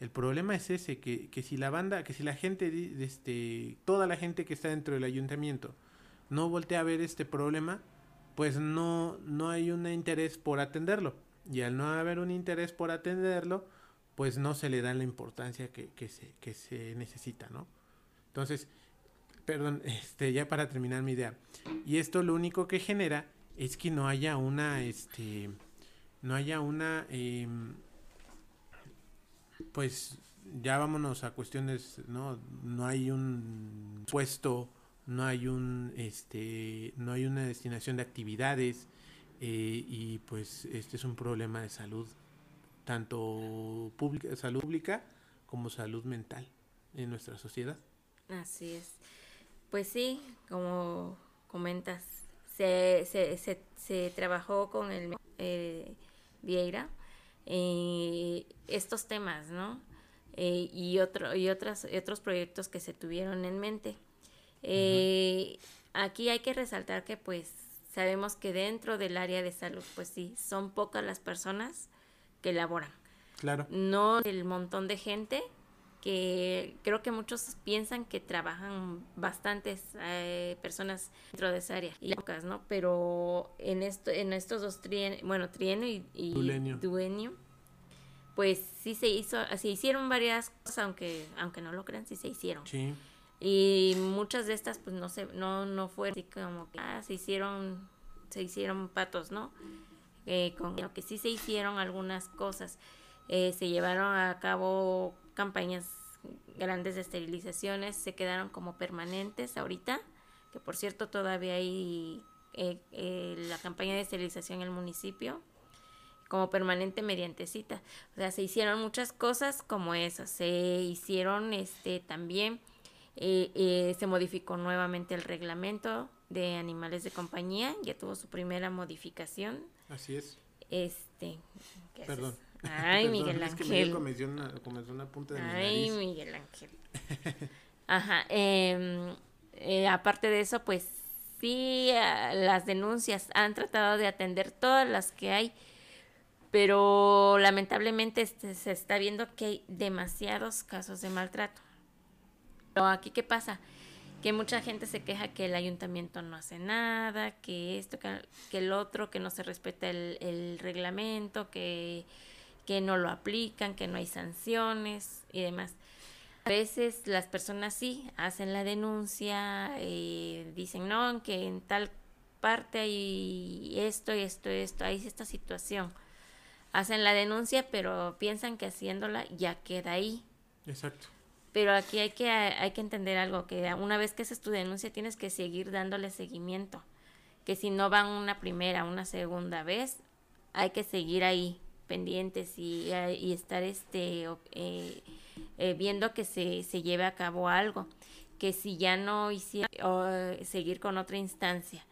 El problema es ese, que, que si la banda, que si la gente, este, toda la gente que está dentro del ayuntamiento no voltea a ver este problema, pues no, no hay un interés por atenderlo. Y al no haber un interés por atenderlo, pues no se le da la importancia que, que, se, que se necesita, ¿no? Entonces, perdón, este, ya para terminar mi idea. Y esto lo único que genera es que no haya una, este, no haya una, em, pues ya vámonos a cuestiones, ¿no? No hay un puesto, no hay un, este, no hay una destinación de actividades eh, y pues este es un problema de salud, tanto pública, salud pública como salud mental en nuestra sociedad. Así es. Pues sí, como comentas, se, se, se, se trabajó con el eh, Vieira eh, estos temas, ¿no? Eh, y, otro, y, otras, otros proyectos que se tuvieron en mente. Eh, aquí hay que resaltar que pues sabemos que dentro del área de salud, pues sí, son pocas las personas que laboran. Claro. No el montón de gente que creo que muchos piensan que trabajan bastantes eh, personas dentro de esa área y pocas, ¿no? Pero en esto, en estos dos trienios, bueno, trienio y, y duenio. pues sí se hizo, se hicieron varias cosas, aunque, aunque no lo crean, sí se hicieron. Sí. Y muchas de estas, pues no se, no, no fue así como que ah, se hicieron, se hicieron patos, ¿no? Eh, con lo que sí se hicieron algunas cosas. Eh, se llevaron a cabo campañas grandes de esterilizaciones, se quedaron como permanentes ahorita, que por cierto todavía hay eh, eh, la campaña de esterilización en el municipio como permanente mediante cita. O sea, se hicieron muchas cosas como esas. Se hicieron este también, eh, se modificó nuevamente el reglamento de animales de compañía, ya tuvo su primera modificación. Así es. Este, Perdón. Ay, Miguel Ángel. una, punta de Ay, Miguel Ángel. Ajá. Em, eh, aparte de eso, pues sí, las denuncias han tratado de atender todas las que hay, pero lamentablemente este, se está viendo que hay demasiados casos de maltrato. Pero aquí, ¿qué pasa? que mucha gente se queja que el ayuntamiento no hace nada, que esto, que, el otro, que no se respeta el, el reglamento, que que no lo aplican, que no hay sanciones y demás. A veces las personas sí hacen la denuncia, eh, dicen, no, que en tal parte hay esto, y esto, esto, hay esta situación. Hacen la denuncia, pero piensan que haciéndola ya queda ahí. Exacto. Pero aquí hay que, hay que entender algo, que una vez que haces tu denuncia tienes que seguir dándole seguimiento. Que si no van una primera, una segunda vez, hay que seguir ahí pendientes y, eh, y estar este eh, eh, viendo que se, se lleve a cabo algo que si ya no hiciera o seguir con otra instancia.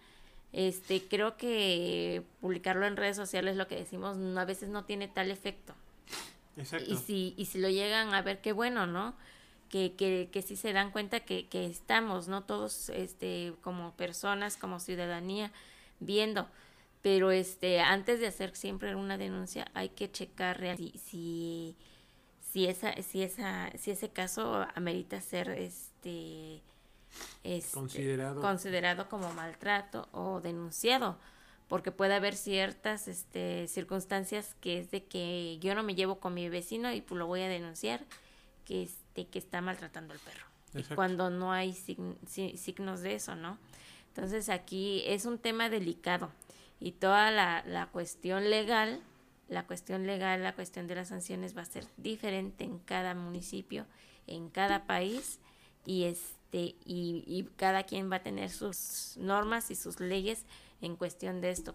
Este creo que publicarlo en redes sociales lo que decimos a veces no tiene tal efecto. Exacto. y si y si lo llegan a ver qué bueno no que, que, que sí se dan cuenta que, que estamos no todos este como personas como ciudadanía viendo pero este antes de hacer siempre una denuncia hay que checar si si si esa si esa si ese caso amerita ser este, este, considerado. considerado como maltrato o denunciado porque puede haber ciertas este, circunstancias que es de que yo no me llevo con mi vecino y pues lo voy a denunciar que este que está maltratando al perro. Cuando no hay signos de eso no entonces aquí es un tema delicado y toda la, la cuestión legal, la cuestión legal, la cuestión de las sanciones va a ser diferente en cada municipio, en cada país y este y, y cada quien va a tener sus normas y sus leyes en cuestión de esto,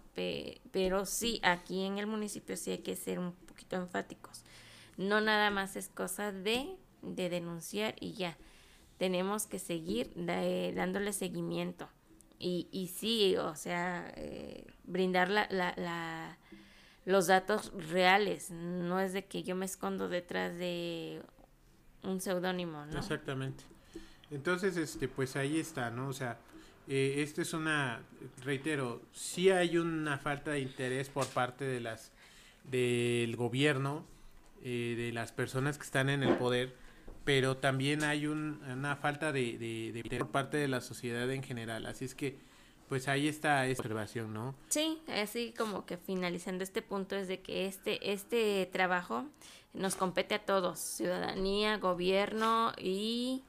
pero sí aquí en el municipio sí hay que ser un poquito enfáticos. No nada más es cosa de, de denunciar y ya. Tenemos que seguir dándole seguimiento y, y sí, o sea, eh, brindar la, la, los datos reales. No es de que yo me escondo detrás de un seudónimo, ¿no? Exactamente. Entonces, este, pues ahí está, ¿no? O sea, eh, esto es una, reitero, sí hay una falta de interés por parte de las, del gobierno, eh, de las personas que están en el poder, pero también hay una falta de, de, de, por parte de la sociedad en general. Así es que, pues ahí está esta observación, ¿no? Sí, así como que finalizando este punto es de que este, este trabajo nos compete a todos, ciudadanía, gobierno y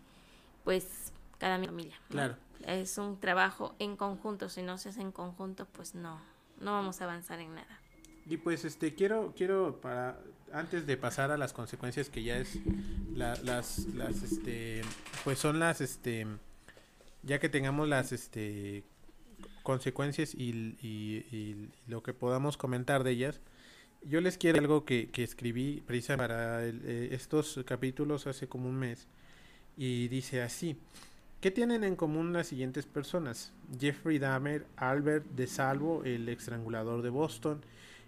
pues cada familia. Claro. Es un trabajo en conjunto, si no se hace en conjunto, pues no, no vamos a avanzar en nada. Y pues este quiero quiero para antes de pasar a las consecuencias que ya es las las este pues son las este ya que tengamos las este consecuencias y, y, lo que podamos comentar de ellas yo les quiero algo que, que escribí precisamente para eh, estos capítulos hace como un mes y dice así ¿Qué tienen en común las siguientes personas? Jeffrey Dahmer, Albert de Salvo, el estrangulador de Boston,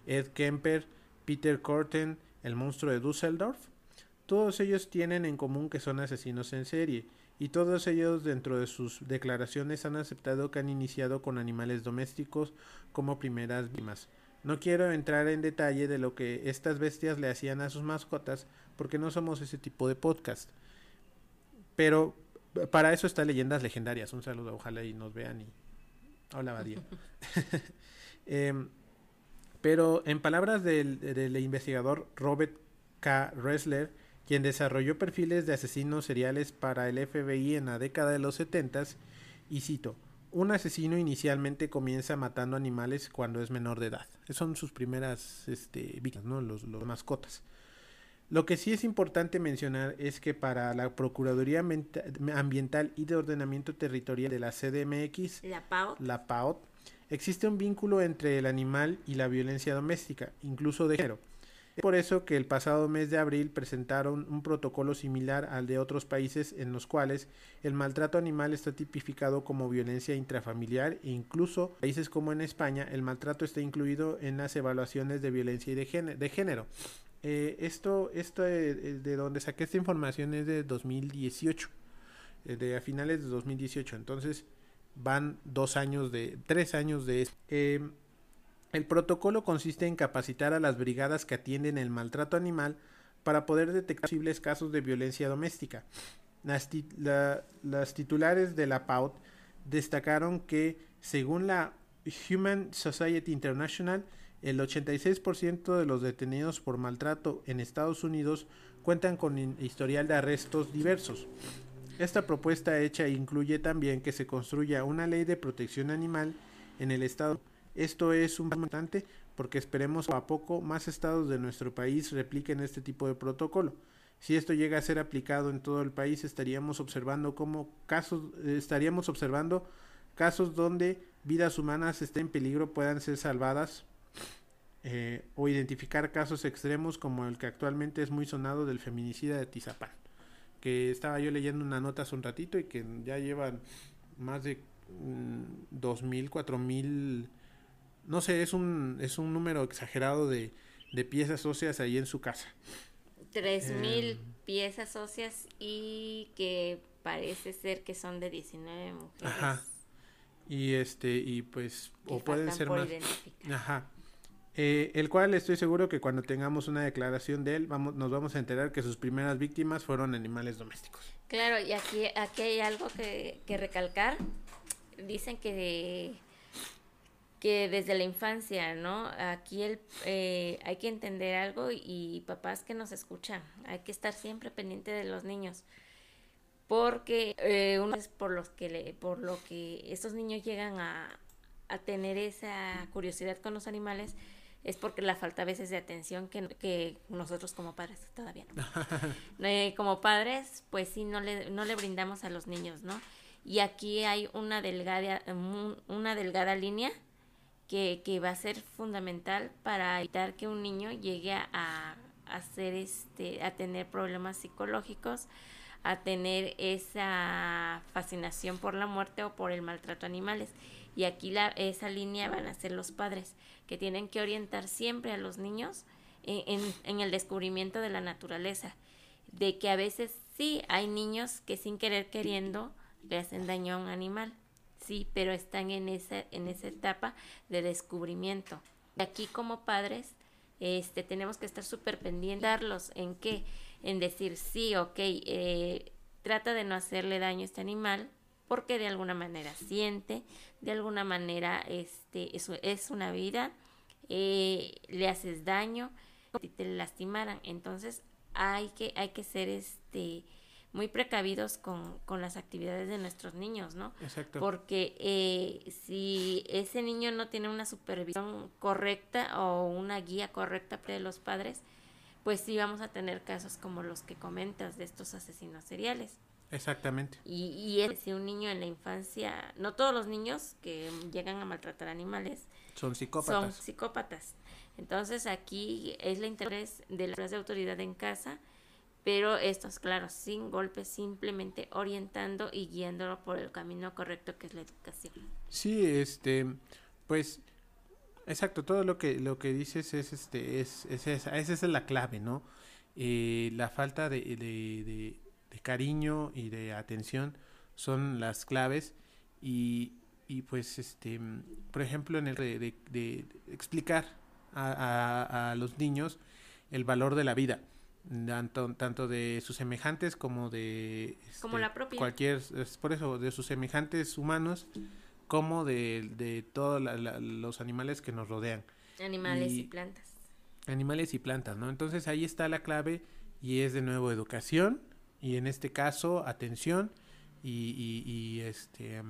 Ed Kemper, Peter Corten, el monstruo de Dusseldorf. Todos ellos tienen en común que son asesinos en serie, y todos ellos dentro de sus declaraciones han aceptado que han iniciado con animales domésticos como primeras víctimas. No quiero entrar en detalle de lo que estas bestias le hacían a sus mascotas, porque no somos ese tipo de podcast. Pero para eso está Leyendas Legendarias. Un saludo, ojalá y nos vean y... Hola, Badía. Em, pero en palabras del, del, investigador Robert K. Ressler, quien desarrolló perfiles de asesinos seriales para el FBI en la década de los 70, y cito, un asesino inicialmente comienza matando animales cuando es menor de edad. Son sus primeras este, víctimas, ¿no? los, los mascotas. Lo que sí es importante mencionar es que para la Procuraduría Ambiental y de Ordenamiento Territorial de la CDMX, la PAOT, existe un vínculo entre el animal y la violencia doméstica, incluso de género. Es por eso que el pasado mes de abril presentaron un protocolo similar al de otros países en los cuales el maltrato animal está tipificado como violencia intrafamiliar e incluso países como en España el maltrato está incluido en las evaluaciones de violencia y de género. Eh, esto, esto de, donde saqué esta información es de 2018, eh, de a finales de 2018. Entonces van dos años de, tres años de esto. Em, el protocolo consiste en capacitar a las brigadas que atienden el maltrato animal para poder detectar posibles casos de violencia doméstica. Las, titulares de la PAUT destacaron que, según la Human Society International, el 86% de los detenidos por maltrato en Estados Unidos cuentan con historial de arrestos diversos. Esta propuesta hecha incluye también que se construya una ley de protección animal en el estado. Esto es un importante porque esperemos a poco más estados de nuestro país repliquen este tipo de protocolo. Si esto llega a ser aplicado en todo el país, estaríamos observando como casos estaríamos observando casos donde vidas humanas estén en peligro puedan ser salvadas eh, o identificar casos extremos como el que actualmente es muy sonado del feminicida de Tizapán, que estaba yo leyendo una nota hace un ratito y que ya llevan más de mm, dos mil, cuatro mil, no sé, es un, es un número exagerado de, de piezas óseas ahí en su casa. Tres mil em. piezas óseas y que parece ser que son de 19 mujeres. Ajá. Y este, y pues, o pueden ser más. Ajá. Eh, el cual estoy seguro que cuando tengamos una declaración de él vamos, nos vamos a enterar que sus primeras víctimas fueron animales domésticos. Claro, y aquí, aquí hay algo que, recalcar. Dicen que, que desde la infancia, ¿no? Aquí el, eh, hay que entender algo y papás que nos escuchan, hay que estar siempre pendiente de los niños porque eh, uno es por los que le, por lo que estos niños llegan a, a tener esa curiosidad con los animales es porque la falta a veces de atención que, que nosotros como padres todavía no. Eh, como padres, pues sí, no le, no le brindamos a los niños, ¿no? Y aquí hay una delgada, una delgada línea que, que va a ser fundamental para evitar que un niño llegue a, a hacer este, a tener problemas psicológicos, a tener esa fascinación por la muerte o por el maltrato a animales. Y aquí la, esa línea van a ser los padres que tienen que orientar siempre a los niños en, el descubrimiento de la naturaleza, de que a veces Sí, hay niños que sin querer queriendo le hacen daño a un animal, sí, pero están en esa, en esa etapa de descubrimiento. Aquí como padres este, tenemos que estar súper pendientes, ¿en qué? En decir, sí, ok, eh, trata de no hacerle daño a este animal, porque de alguna manera siente, de alguna manera este, eso es una vida, eh, le haces daño, si te lastimaran, entonces hay que, hay que ser este muy precavidos con, con las actividades de nuestros niños, ¿no? Exacto. Porque eh, si ese niño no tiene una supervisión correcta o una guía correcta de los padres, pues sí vamos a tener casos como los que comentas de estos asesinos seriales. Exactamente. Y, y es, si un niño en la infancia, no todos los niños que llegan a maltratar animales son psicópatas. Son psicópatas. Entonces aquí es la interés de las de autoridad en casa, pero esto es claro, sin golpes, simplemente orientando y guiándolo por el camino correcto que es la educación. Sí, este, pues, exacto, todo lo que lo que dices es este, es, es esa, esa es la clave, ¿no? Eh, la falta de, de cariño y de atención son las claves y, y pues este por ejemplo en el de, de, explicar a, a, los niños el valor de la vida tanto, tanto de sus semejantes como de como este, la propia. cualquier es por eso de sus semejantes humanos como de, de todos los animales que nos rodean. Animales y, y plantas. animales y plantas no entonces ahí está la clave y es de nuevo educación y en este caso atención y, y, este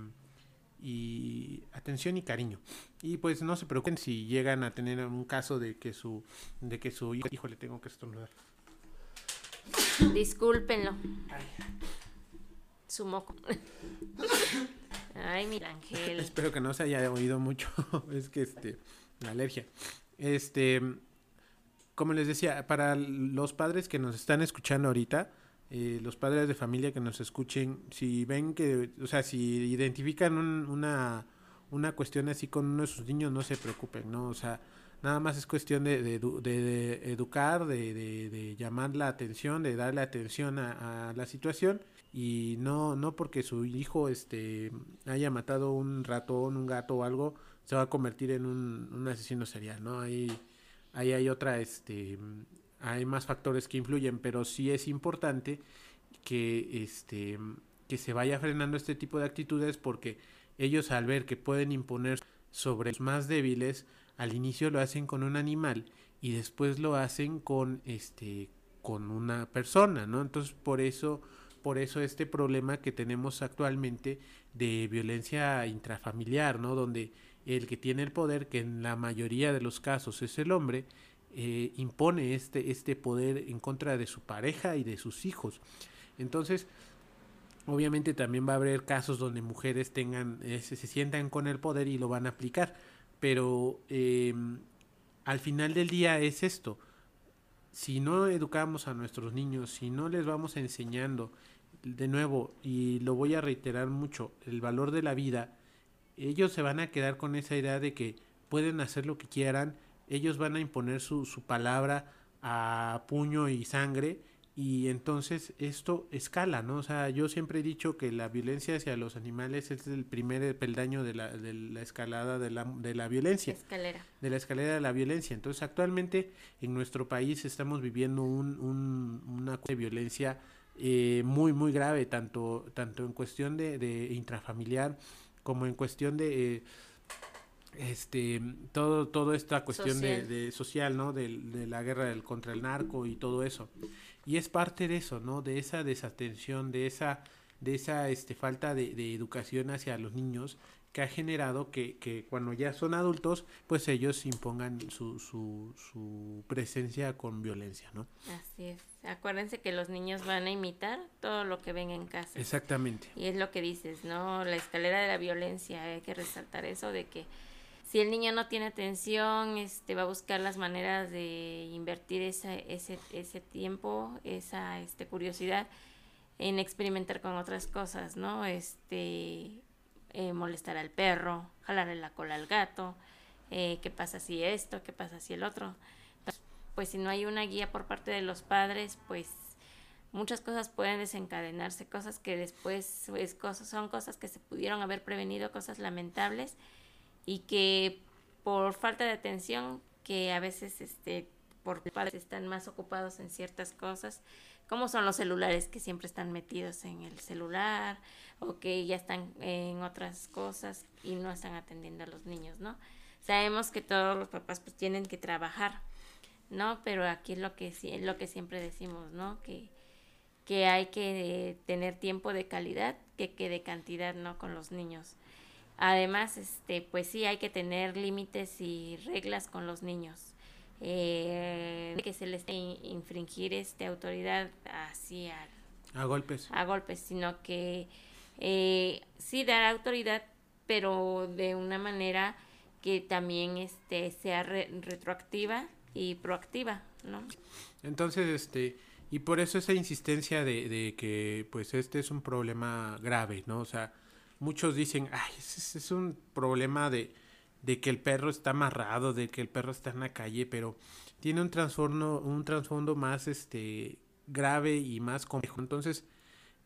y atención y cariño. Y pues no se preocupen si llegan a tener un caso de que su de que su hijo le tengo que estornudar. Discúlpenlo. Su moco. Ay mi ángel. Espero que no se haya oído mucho. Es que este la alergia. Este como les decía para los padres que nos están escuchando ahorita eh, los padres de familia que nos escuchen, si ven que, o sea, si identifican una, una cuestión así con uno de sus niños, no se preocupen, ¿no? O sea, nada más es cuestión de, de, de, educar, de, de, llamar la atención, de darle atención a, la situación y no, no porque su hijo este, haya matado un ratón, un gato o algo, se va a convertir en un, un asesino serial, ¿no? Ahí, ahí hay otra, este, hay más factores que influyen, pero sí es importante que este que se vaya frenando este tipo de actitudes porque ellos al ver que pueden imponer sobre los más débiles, al inicio lo hacen con un animal y después lo hacen con este con una persona, ¿no? Entonces, por eso por eso este problema que tenemos actualmente de violencia intrafamiliar, ¿no? Donde el que tiene el poder, que en la mayoría de los casos es el hombre, eh, impone este, este poder en contra de su pareja y de sus hijos. Entonces, obviamente también va a haber casos donde mujeres tengan, eh, se, sientan con el poder y lo van a aplicar, pero em, al final del día es esto. Si no educamos a nuestros niños, si no les vamos enseñando, de nuevo, y lo voy a reiterar mucho, el valor de la vida, ellos se van a quedar con esa idea de que pueden hacer lo que quieran, ellos van a imponer su, su palabra a puño y sangre y entonces esto escala, ¿no? O sea, yo siempre he dicho que la violencia hacia los animales es el primer peldaño de la, de la escalada de la, de la violencia. Escalera. De la escalera de la violencia. Entonces, actualmente en nuestro país estamos viviendo un, un, una violencia eh, muy, muy grave, tanto, tanto en cuestión de, de intrafamiliar como en cuestión de... Eh, este todo toda esta cuestión De, de, social no de, de, la guerra del, contra el narco y todo eso. Y es parte de eso no de esa desatención de esa de esa este falta de, de educación hacia los niños que ha generado que, que, cuando ya son adultos pues ellos impongan su, su, su presencia con violencia no así es. Acuérdense que los niños van a imitar todo lo que ven en casa. Exactamente. Y es lo que dices no la escalera de la violencia hay que resaltar eso de que si el niño no tiene atención, este, va a buscar las maneras de invertir esa, ese, ese tiempo, esa este, curiosidad en experimentar con otras cosas, ¿no? Este, eh, molestar al perro, jalarle la cola al gato, eh, qué pasa si esto, qué pasa si el otro. pues si no hay una guía por parte de los padres, pues muchas cosas pueden desencadenarse, cosas que después es cosas, son cosas que se pudieron haber prevenido, cosas lamentables y que por falta de atención, que a veces este, por padres están más ocupados en ciertas cosas, como son los celulares que siempre están metidos en el celular o que ya están en otras cosas y no están atendiendo a los niños, ¿no? Sabemos que todos los papás pues tienen que trabajar, ¿no? Pero aquí es lo que, lo que siempre decimos, ¿no? Que que hay que tener tiempo de calidad que, que de cantidad, ¿no? Con los niños. Además, este, pues sí, hay que tener límites y reglas con los niños. Eh, que se les infringir este autoridad así a golpes. A golpes, sino que eh, sí dar autoridad, pero de una manera que también este sea retroactiva y proactiva, ¿no? Entonces, este, y por eso esa insistencia de, de, que pues este es un problema grave, ¿no? O sea, muchos dicen, ay, es, es un problema de, de que el perro está amarrado, de que el perro está en la calle, pero tiene un trasfondo, un trasfondo más este grave y más complejo. Entonces,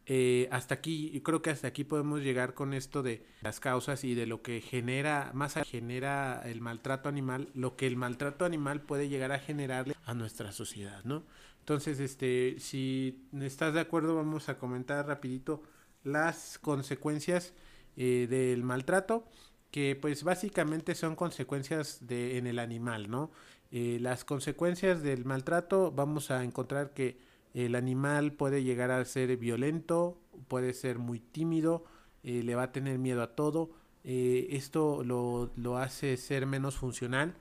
eh, hasta aquí, creo que hasta aquí podemos llegar con esto de las causas y de lo que genera, más genera el maltrato animal, lo que el maltrato animal puede llegar a generarle a nuestra sociedad, ¿no? Entonces, este, si estás de acuerdo, vamos a comentar rapidito las consecuencias eh, del maltrato, que pues básicamente son consecuencias de, en el animal, ¿no? Eh, las consecuencias del maltrato vamos a encontrar que el animal puede llegar a ser violento, puede ser muy tímido, eh, le va a tener miedo a todo, esto lo, lo hace ser menos funcional,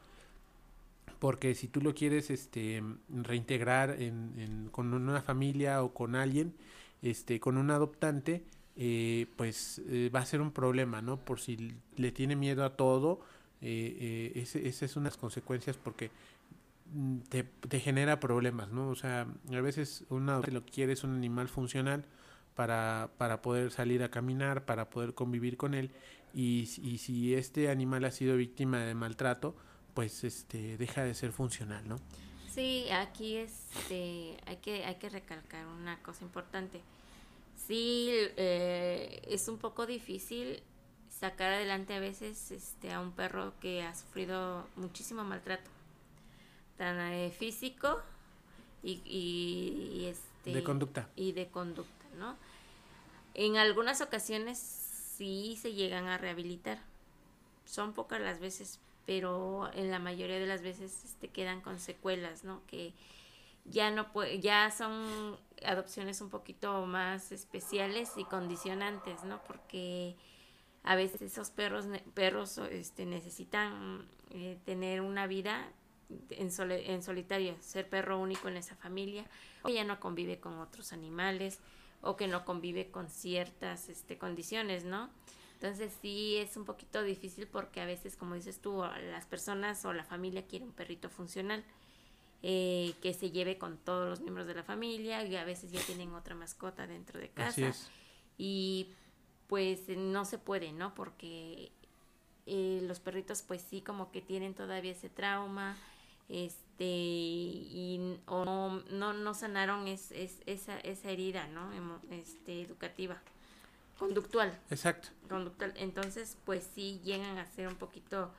porque si tú lo quieres este reintegrar en, con una familia o con alguien este con un adoptante eh, pues eh, va a ser un problema no por si le tiene miedo a todo eh, ese, esa es una de las consecuencias porque mm, te, genera problemas no o sea a veces uno lo que quiere es un animal funcional para, para poder salir a caminar para poder convivir con él y, y si este animal ha sido víctima de maltrato pues este deja de ser funcional, ¿no? Sí, aquí este hay que hay que recalcar una cosa importante. Sí, eh, es un poco difícil sacar adelante a veces este a un perro que ha sufrido muchísimo maltrato, tan eh, físico y, y, este de conducta y de conducta, ¿no? En algunas ocasiones sí se llegan a rehabilitar. Son pocas las veces, pero en la mayoría de las veces este, quedan con secuelas, ¿no? Que ya no ya son adopciones un poquito más especiales y condicionantes, ¿no? Porque a veces esos perros perros este, necesitan eh, tener una vida en, en solitario, ser perro único en esa familia, o ya no convive con otros animales, o que no convive con ciertas este, condiciones, ¿no? Entonces sí es un poquito difícil porque a veces, como dices tú, las personas o la familia quiere un perrito funcional eh, que se lleve con todos los miembros de la familia y a veces ya tienen otra mascota dentro de casa. Y pues no se puede, ¿no? Porque eh, los perritos pues sí como que tienen todavía ese trauma este y o no, no, no sanaron es, es, esa, esa herida no este educativa conductual. Exacto. Conductual. Entonces, pues sí llegan a ser un poquito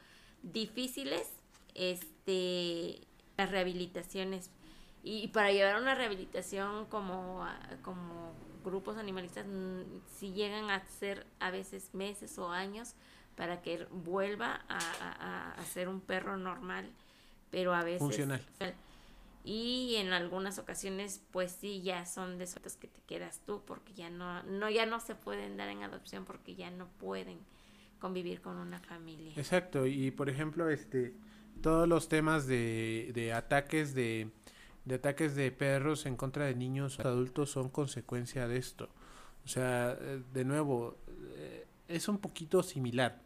difíciles este las rehabilitaciones y para llevar una rehabilitación como como grupos animalistas mm, sí llegan a ser a veces meses o años para que vuelva a, a ser un perro normal pero a veces funcional y en algunas ocasiones pues sí ya son de que te quedas tú porque ya no no ya no se pueden dar en adopción porque ya no pueden convivir con una familia. Exacto y por ejemplo este todos los temas de, de ataques de, de ataques de perros en contra de niños o adultos son consecuencia de esto. O sea de nuevo eh, es un poquito similar.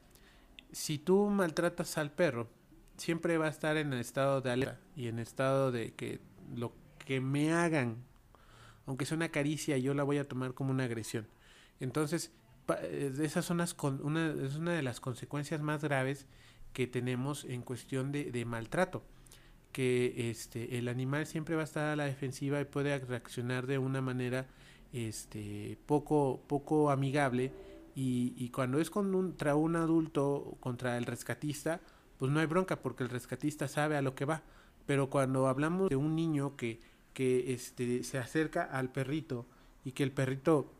Si tú maltratas al perro siempre va a estar en estado de alerta y en estado de que lo que me hagan, aunque sea una caricia, yo la voy a tomar como una agresión. Entonces, esas son las una, es una de las consecuencias más graves que tenemos en cuestión de, de maltrato. que este el animal siempre va a estar a la defensiva y puede reaccionar de una manera este poco poco amigable y, y cuando es contra un adulto contra el rescatista pues no hay bronca porque el rescatista sabe a lo que va pero cuando hablamos de un niño que que este se acerca al perrito y que el perrito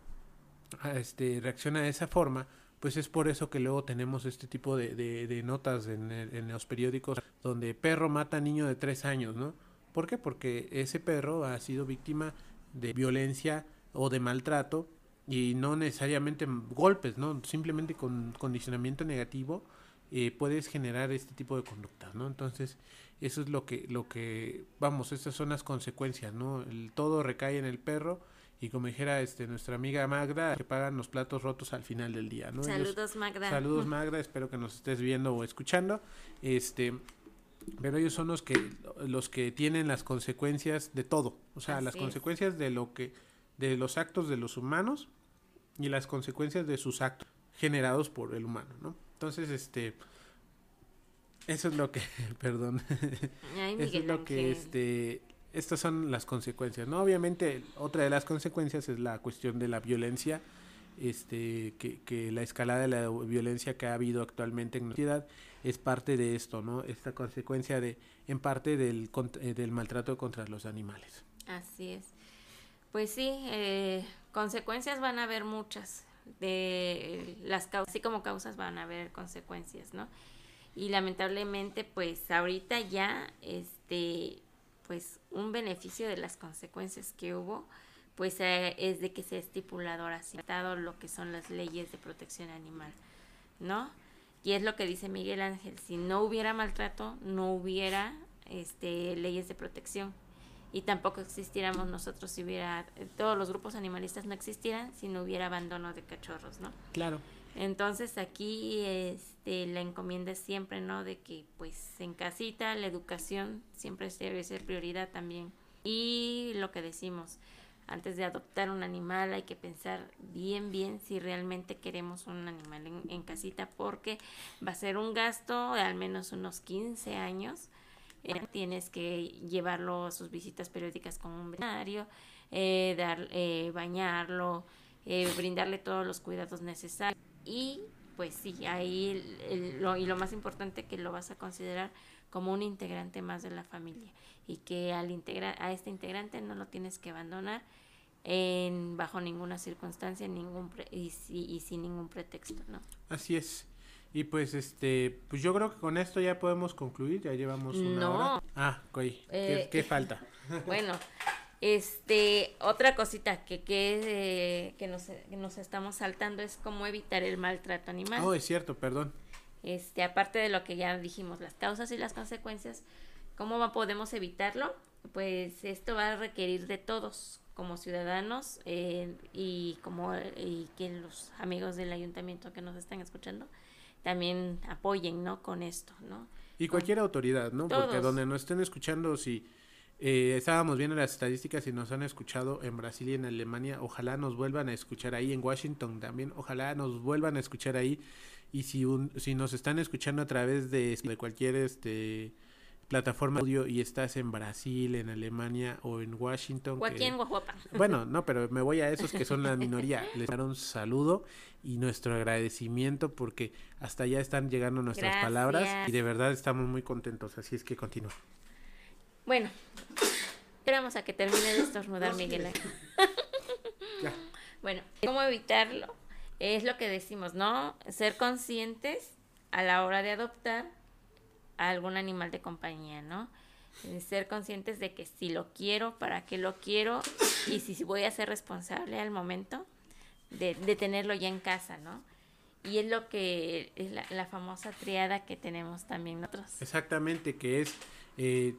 este reacciona de esa forma pues es por eso que luego tenemos este tipo de, de, notas en, en, los periódicos donde perro mata a niño de tres años, ¿no? ¿Por qué? Porque ese perro ha sido víctima de violencia o de maltrato y no necesariamente golpes, ¿no? Simplemente con condicionamiento negativo eh, puedes generar este tipo de conductas, ¿no? Entonces, eso es lo que, lo que, vamos, estas son las consecuencias, ¿no? El, todo recae en el perro y como dijera este nuestra amiga Magda, que pagan los platos rotos al final del día, ¿no? Saludos Magda. Saludos Magda, espero que nos estés viendo o escuchando. Este, pero ellos son los que los que tienen las consecuencias de todo, o sea, las consecuencias de lo que de los actos de los humanos y las consecuencias de sus actos generados por el humano, ¿no? Entonces, este eso es lo que, perdón. eso es lo que este estas son las consecuencias, ¿no? Obviamente, otra de las consecuencias es la cuestión de la violencia, este, que, que la escalada de la violencia que ha habido actualmente en la sociedad es parte de esto, ¿no? Esta consecuencia de, en parte del, eh, del maltrato contra los animales. Así es. Pues sí, eh, consecuencias van a haber muchas. De las causas, así como causas van a haber consecuencias, ¿no? Y lamentablemente, pues ahorita ya, este, pues un beneficio de las consecuencias que hubo, pues eh, es de que se ha estipulado ahora sí lo que son las leyes de protección animal, ¿no? Y es lo que dice Miguel Ángel, si no hubiera maltrato, no hubiera este, leyes de protección. Y tampoco existiéramos nosotros si hubiera, todos los grupos animalistas no existieran si no hubiera abandono de cachorros, ¿no? Claro. Entonces aquí este, la encomienda es siempre, ¿no? De que pues en casita la educación siempre debe ser prioridad también. Y lo que decimos, antes de adoptar un animal hay que pensar bien, bien si realmente queremos un animal en, casita porque va a ser un gasto de al menos unos 15 años. Eh, tienes que llevarlo a sus visitas periódicas con un veterinario, eh, dar, eh, bañarlo, brindarle todos los cuidados necesarios y pues sí, ahí lo, y lo más importante que lo vas a considerar como un integrante más de la familia y que al integrar a este integrante no lo tienes que abandonar en bajo ninguna circunstancia ningún y, y, sin ningún pretexto, ¿no? Así es. Y pues este, pues yo creo que con esto ya podemos concluir, ya llevamos una no. hora. Ah, ¿qué, ¿qué eh, falta? Bueno, este, otra cosita que, que, que, nos, que nos estamos saltando es cómo evitar el maltrato animal. Oh, es cierto, perdón. Este, aparte de lo que ya dijimos, las causas y las consecuencias, ¿cómo podemos evitarlo? Pues esto va a requerir de todos como ciudadanos eh, y como y que los amigos del ayuntamiento que nos están escuchando también apoyen, ¿no? Con esto, ¿no? Y cualquier autoridad, ¿no? Porque donde nos estén escuchando, si eh, estábamos viendo las estadísticas y nos han escuchado en Brasil y en Alemania. Ojalá nos vuelvan a escuchar ahí, en Washington también. Ojalá nos vuelvan a escuchar ahí. Y si, un, si nos están escuchando a través de, de cualquier este plataforma audio y estás en Brasil, en Alemania o en Washington. O aquí en Bueno, no, pero me voy a esos que son la minoría. Les dar un saludo y nuestro agradecimiento porque hasta allá están llegando nuestras palabras y de verdad estamos muy contentos. Así es que continúa. Bueno, esperamos a que termine de estornudar Miguel Bueno, ¿cómo evitarlo? Es lo que decimos, ¿no? Ser conscientes a la hora de adoptar a algún animal de compañía, ¿no? Ser conscientes de que si lo quiero, para qué lo quiero y si voy a ser responsable al momento de, tenerlo ya en casa, ¿no? Y es lo que es la, famosa triada que tenemos también nosotros. Exactamente, que es eh,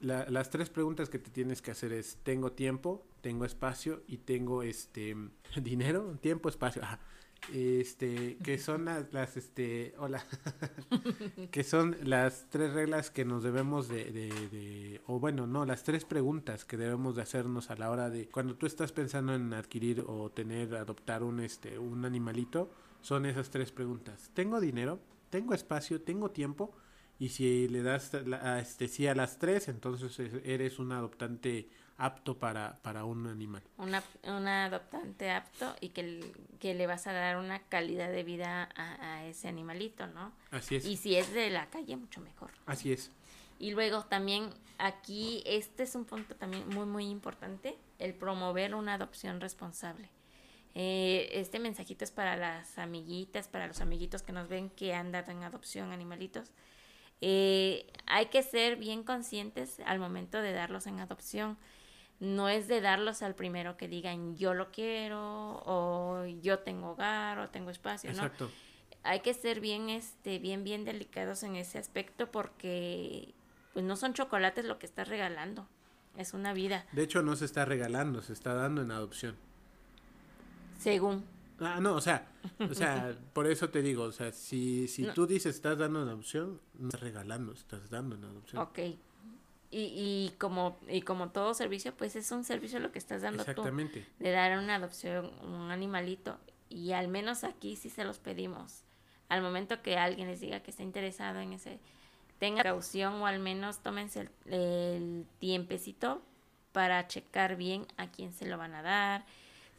las tres preguntas que te tienes que hacer es, ¿tengo tiempo? ¿Tengo espacio? ¿Y tengo este dinero? Tiempo, espacio. Este, que son las, este, hola, que son las tres reglas que nos debemos de, de, de, o bueno, no, las tres preguntas que debemos de hacernos a la hora de, cuando tú estás pensando en adquirir o tener, adoptar un, este, un animalito, son esas tres preguntas. ¿Tengo dinero? ¿Tengo espacio? ¿Tengo tiempo? y si le das la, este, sí a las tres, entonces eres un adoptante apto para, para un animal. Una, una adoptante apto y que, que le vas a dar una calidad de vida a, a, ese animalito, ¿no? Así es. Y si es de la calle, mucho mejor. Así es. Y luego también aquí, este es un punto también muy, muy importante, el promover una adopción responsable. Eh, este mensajito es para las amiguitas, para los amiguitos que nos ven que han dado en adopción animalitos. Eh, hay que ser bien conscientes al momento de darlos en adopción. No es de darlos al primero que digan yo lo quiero o yo tengo hogar o tengo espacio, Exacto. Hay que ser bien, este, bien, bien delicados en ese aspecto porque pues no son chocolates lo que estás regalando, es una vida. De hecho no se está regalando, se está dando en adopción. Según. Ah, no, o sea, o sea, por eso te digo, o sea, si, si tú dices estás dando en adopción, no estás regalando, estás dando en adopción. Ok. Y, y como y como todo servicio, pues es un servicio lo que estás dando Exactamente. tú. De dar una adopción, un animalito. Y al menos aquí sí se los pedimos. Al momento que alguien les diga que está interesado en ese tenga caución o al menos tómense el, tiempecito para checar bien a quién se lo van a dar,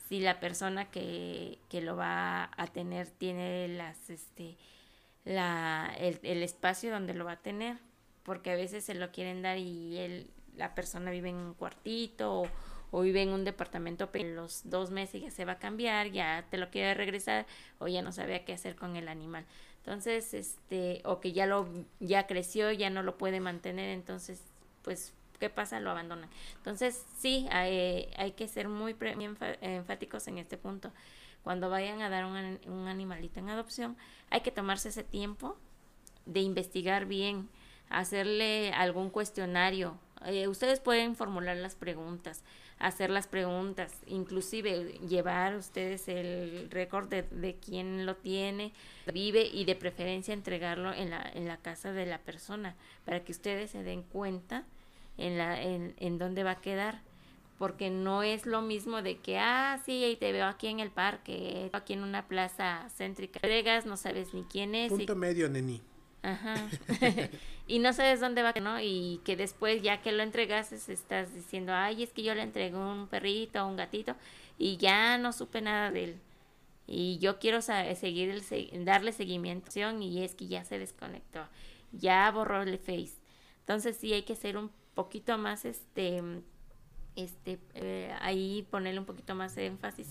si la persona que, que lo va a tener tiene las este la el, el, espacio donde lo va a tener, porque a veces se lo quieren dar y él, la persona vive en un cuartito o, vive en un departamento, pero los dos meses ya se va a cambiar, ya te lo quiere regresar o ya no sabe qué hacer con el animal. Entonces, este, o que ya lo, ya creció, ya no lo puede mantener, entonces, pues, ¿qué pasa? Lo abandonan. Entonces, sí, hay, hay que ser muy, muy enfáticos en este punto. Cuando vayan a dar un, un animalito en adopción, hay que tomarse ese tiempo de investigar bien, hacerle algún cuestionario. Eh, ustedes pueden formular las preguntas, hacer las preguntas, inclusive llevar ustedes el récord de, de quién lo tiene, vive y de preferencia entregarlo en la, en la casa de la persona para que ustedes se den cuenta en, la, en, en dónde va a quedar porque no es lo mismo de que, ah, sí, te veo aquí en el parque, aquí en una plaza céntrica. Entregas, no sabes ni quién es. Punto y... medio, neni. Ajá. y no sabes dónde va, ¿no? Y que después, ya que lo entregases, estás diciendo, ay, es que yo le entregué un perrito o un gatito y ya no supe nada de él. Y yo quiero seguir el, darle seguimiento y es que ya se desconectó, ya borró el face. Entonces sí hay que ser un poquito más este este eh, ahí ponerle un poquito más de énfasis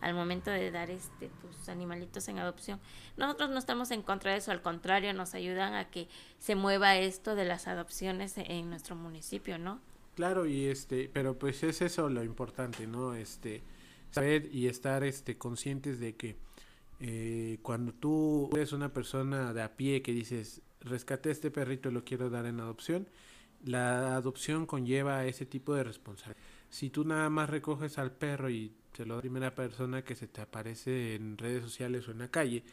al momento de dar este tus animalitos en adopción. Nosotros no estamos en contra de eso al contrario nos ayudan a que se mueva esto de las adopciones en nuestro municipio no claro y este pero pues es eso lo importante no este saber y estar este conscientes de que eh, cuando tú eres una persona de a pie que dices rescaté este perrito y lo quiero dar en adopción la adopción conlleva ese tipo de responsabilidad. Si tú nada más recoges al perro y se lo da a la primera persona que se te aparece en redes sociales o en la calle,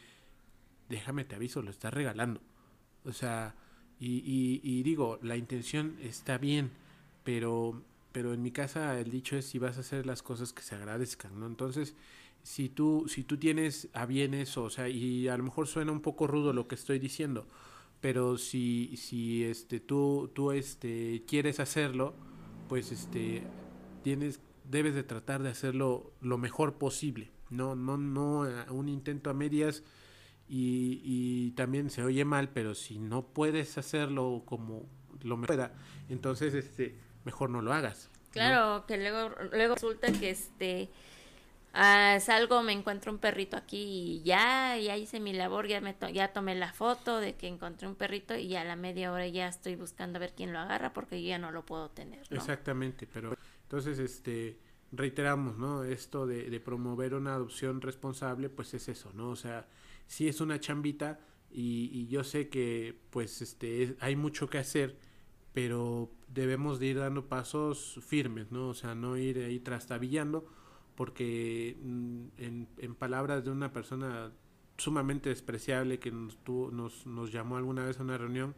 déjame te aviso, lo estás regalando. O sea, y, y, y digo, la intención está bien, pero, pero en mi casa el dicho es si vas a hacer las cosas que se agradezcan, ¿no? Entonces, si tú, si tú tienes a bien eso, o sea, y a lo mejor suena un poco rudo lo que estoy diciendo, pero si, si este, tú, tú este, quieres hacerlo, pues este, tienes, debes de tratar de hacerlo lo mejor posible, no, no, no un intento a medias y, y también se oye mal, pero si no puedes hacerlo como lo mejor entonces este, mejor no lo hagas. Claro, que luego, luego resulta que este ah, salgo, me encuentro un perrito aquí y ya, ya hice mi labor, ya, me to ya tomé la foto de que encontré un perrito y a la media hora ya estoy buscando a ver quién lo agarra porque ya no lo puedo tener. Exactamente, pero entonces este reiteramos, ¿no? Esto de, de, promover una adopción responsable, pues es eso, ¿no? O sea, sí es una chambita y, y yo sé que pues este es, hay mucho que hacer, pero debemos de ir dando pasos firmes, ¿no? O sea, no ir ahí trastabillando porque en, en, palabras de una persona sumamente despreciable que nos, tuvo, nos, nos llamó alguna vez a una reunión,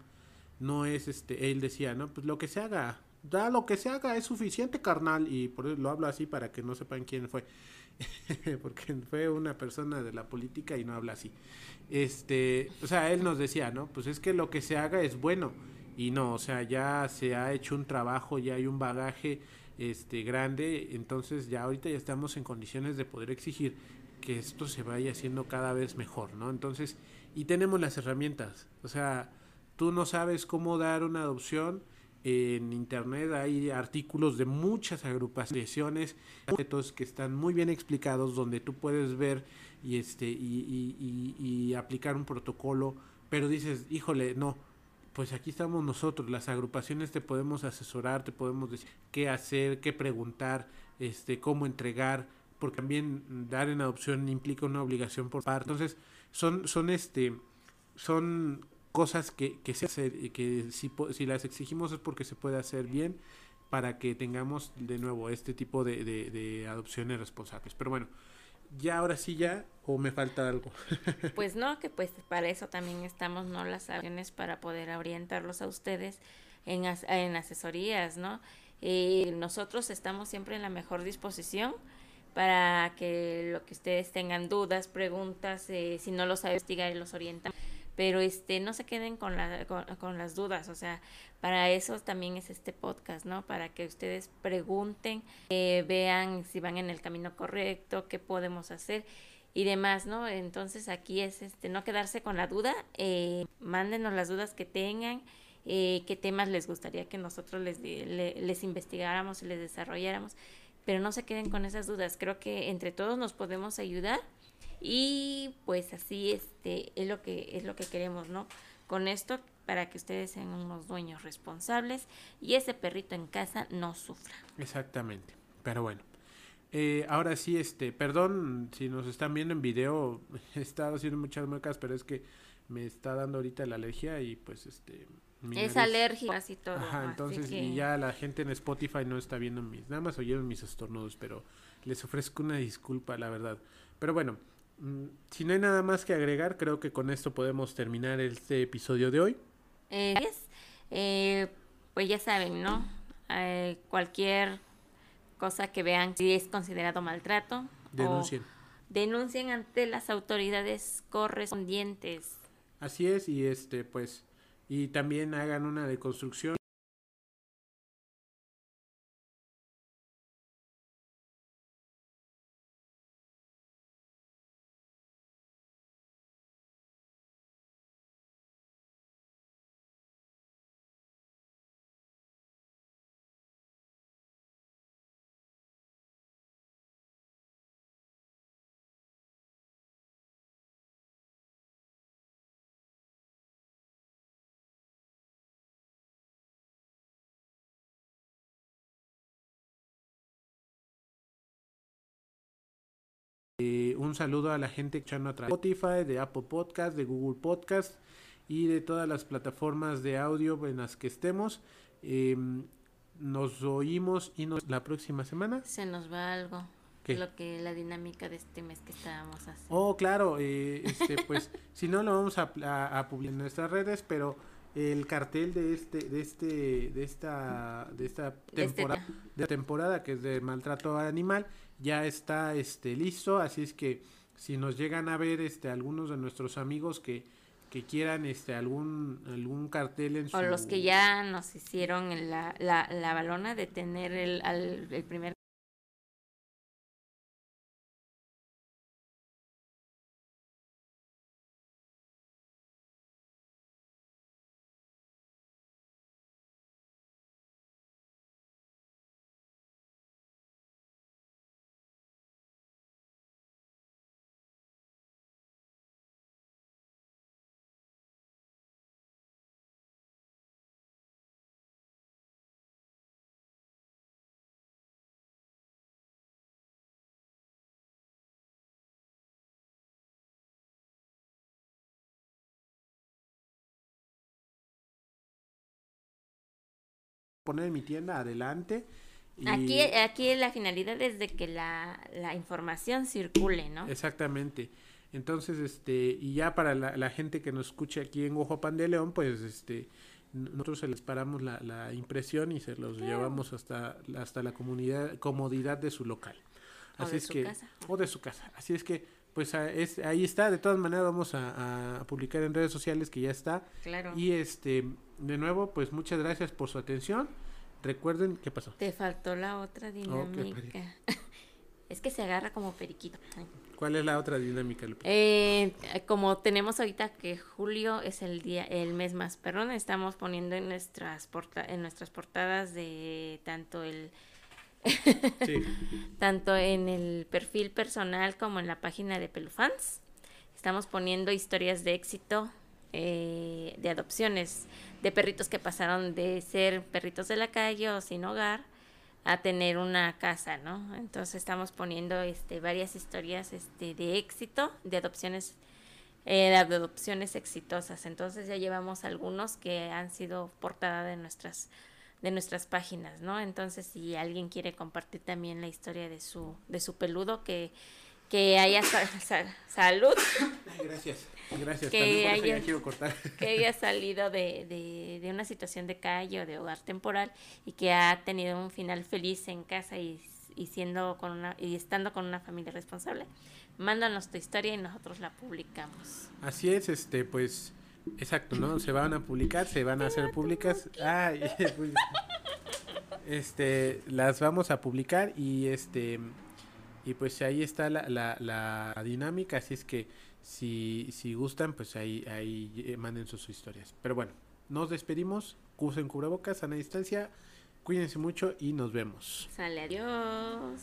no es este, él decía, no, pues lo que se haga, ya lo que se haga es suficiente, carnal. Y por eso lo hablo así para que no sepan quién fue. Porque fue una persona de la política y no habla así. Este, o sea, él nos decía, ¿no? Pues es que lo que se haga es bueno. Y no, o sea, ya se ha hecho un trabajo, ya hay un bagaje este grande, entonces ya ahorita ya estamos en condiciones de poder exigir que esto se vaya haciendo cada vez mejor, ¿no? Entonces, y tenemos las herramientas, o sea, tú no sabes cómo dar una adopción, en internet hay artículos de muchas agrupaciones que están muy bien explicados donde tú puedes ver y este y, y, aplicar un protocolo pero dices híjole no pues aquí estamos nosotros las agrupaciones te podemos asesorar te podemos decir qué hacer qué preguntar este cómo entregar porque también dar en adopción implica una obligación por parte entonces son son este son cosas que, que se hacer y que si, si las exigimos es porque se puede hacer bien para que tengamos de nuevo este tipo de, de, adopciones responsables. Pero bueno, ya ahora sí ya o me falta algo. pues no, que pues para eso también estamos, ¿no? Las acciones para poder orientarlos a ustedes en, en asesorías, ¿no? y nosotros estamos siempre en la mejor disposición para que lo que ustedes tengan dudas, preguntas, eh, si no los sabe investigar y los orientan pero este no se queden con, la, con, las dudas, o sea, para eso también es este podcast, ¿no? Para que ustedes pregunten, eh, vean si van en el camino correcto, qué podemos hacer y demás, ¿no? Entonces aquí es este no quedarse con la duda, eh, mándenos las dudas que tengan, eh, qué temas les gustaría que nosotros les, les investigáramos y les desarrolláramos, pero no se queden con esas dudas, creo que entre todos nos podemos ayudar y pues así este es lo que es lo que queremos, ¿no? Con esto para que ustedes sean unos dueños responsables y ese perrito en casa no sufra. Exactamente. Pero bueno. Eh, ahora sí, este, perdón si nos están viendo en video, he estado haciendo muchas muecas, pero es que me está dando ahorita la alergia y pues este es alérgico casi todo. Ajá, entonces y ya la gente en Spotify no está viendo mis, nada más oyeron mis estornudos, pero les ofrezco una disculpa, la verdad. Pero bueno, Mm, si no hay nada más que agregar, creo que con esto podemos terminar este episodio de hoy. Eh, eh, pues ya saben, ¿no? Eh, cualquier cosa que vean si es considerado maltrato, denuncien. denuncien ante las autoridades correspondientes. Así es, y este, pues, y también hagan una deconstrucción. Eh, un saludo a la gente que echando a través de Spotify, de Apple Podcast, de Google Podcast y de todas las plataformas de audio en las que estemos. Em, nos oímos y nos la próxima semana. Se nos va algo. Lo que la dinámica de este mes que estábamos haciendo. Oh, claro, eh, este, pues si no lo vamos a, a, publicar en nuestras redes, pero el cartel de este, de este, de esta, de esta este temporada, de temporada que es de maltrato animal ya está este listo, así es que si nos llegan a ver este algunos de nuestros amigos que, que quieran este algún algún cartel en su... o los que ya nos hicieron la, la, la balona de tener el, el primer poner mi tienda adelante. Aquí, aquí la finalidad es de que la, la información circule, ¿no? Exactamente. Entonces, este, y ya para la, la gente que nos escuche aquí en Ojo Pan de León, pues, este, nosotros se les paramos la, la impresión y se los llevamos hasta, hasta la comunidad, comodidad de su local. Así de es su que, casa. o de su casa. Así es que, pues es, ahí está. De todas maneras, vamos a, a publicar en redes sociales que ya está. Claro. Y este, de nuevo, pues muchas gracias por su atención. Recuerden, ¿qué pasó? Te faltó la otra dinámica. es que se agarra como periquito. ¿Cuál es la otra dinámica, Lupita? Eh, como tenemos ahorita que julio es el día, el mes más perrón, estamos poniendo en nuestras porta en nuestras portadas de tanto el Tanto en el perfil personal como en la página de Pelufans. Estamos poniendo historias de éxito eh, de adopciones de perritos que pasaron de ser perritos de la calle o sin hogar a tener una casa, ¿no? Entonces estamos poniendo este varias historias este de éxito, de adopciones eh, de adopciones exitosas. Entonces ya llevamos algunos que han sido portada de nuestras de nuestras páginas, ¿no? Entonces si alguien quiere compartir también la historia de su de su peludo que que haya sa- sa- salud, gracias. Gracias. Que haya- cortar. que haya salido de, de, de una situación de calle o de hogar temporal y que ha tenido un final feliz en casa y, y siendo con una y estando con una familia responsable. Mándanos tu historia y nosotros la publicamos. Así es, este, pues, Exacto, ¿no? Se van a publicar, se van a hacer públicas. Ay, pues, este, las vamos a publicar y este y pues ahí está la, la, la dinámica, así es que si, si gustan, pues ahí, ahí eh, manden sus historias. Pero bueno, nos despedimos, usen cubrebocas, sana distancia, cuídense mucho y nos vemos. Sale, adiós.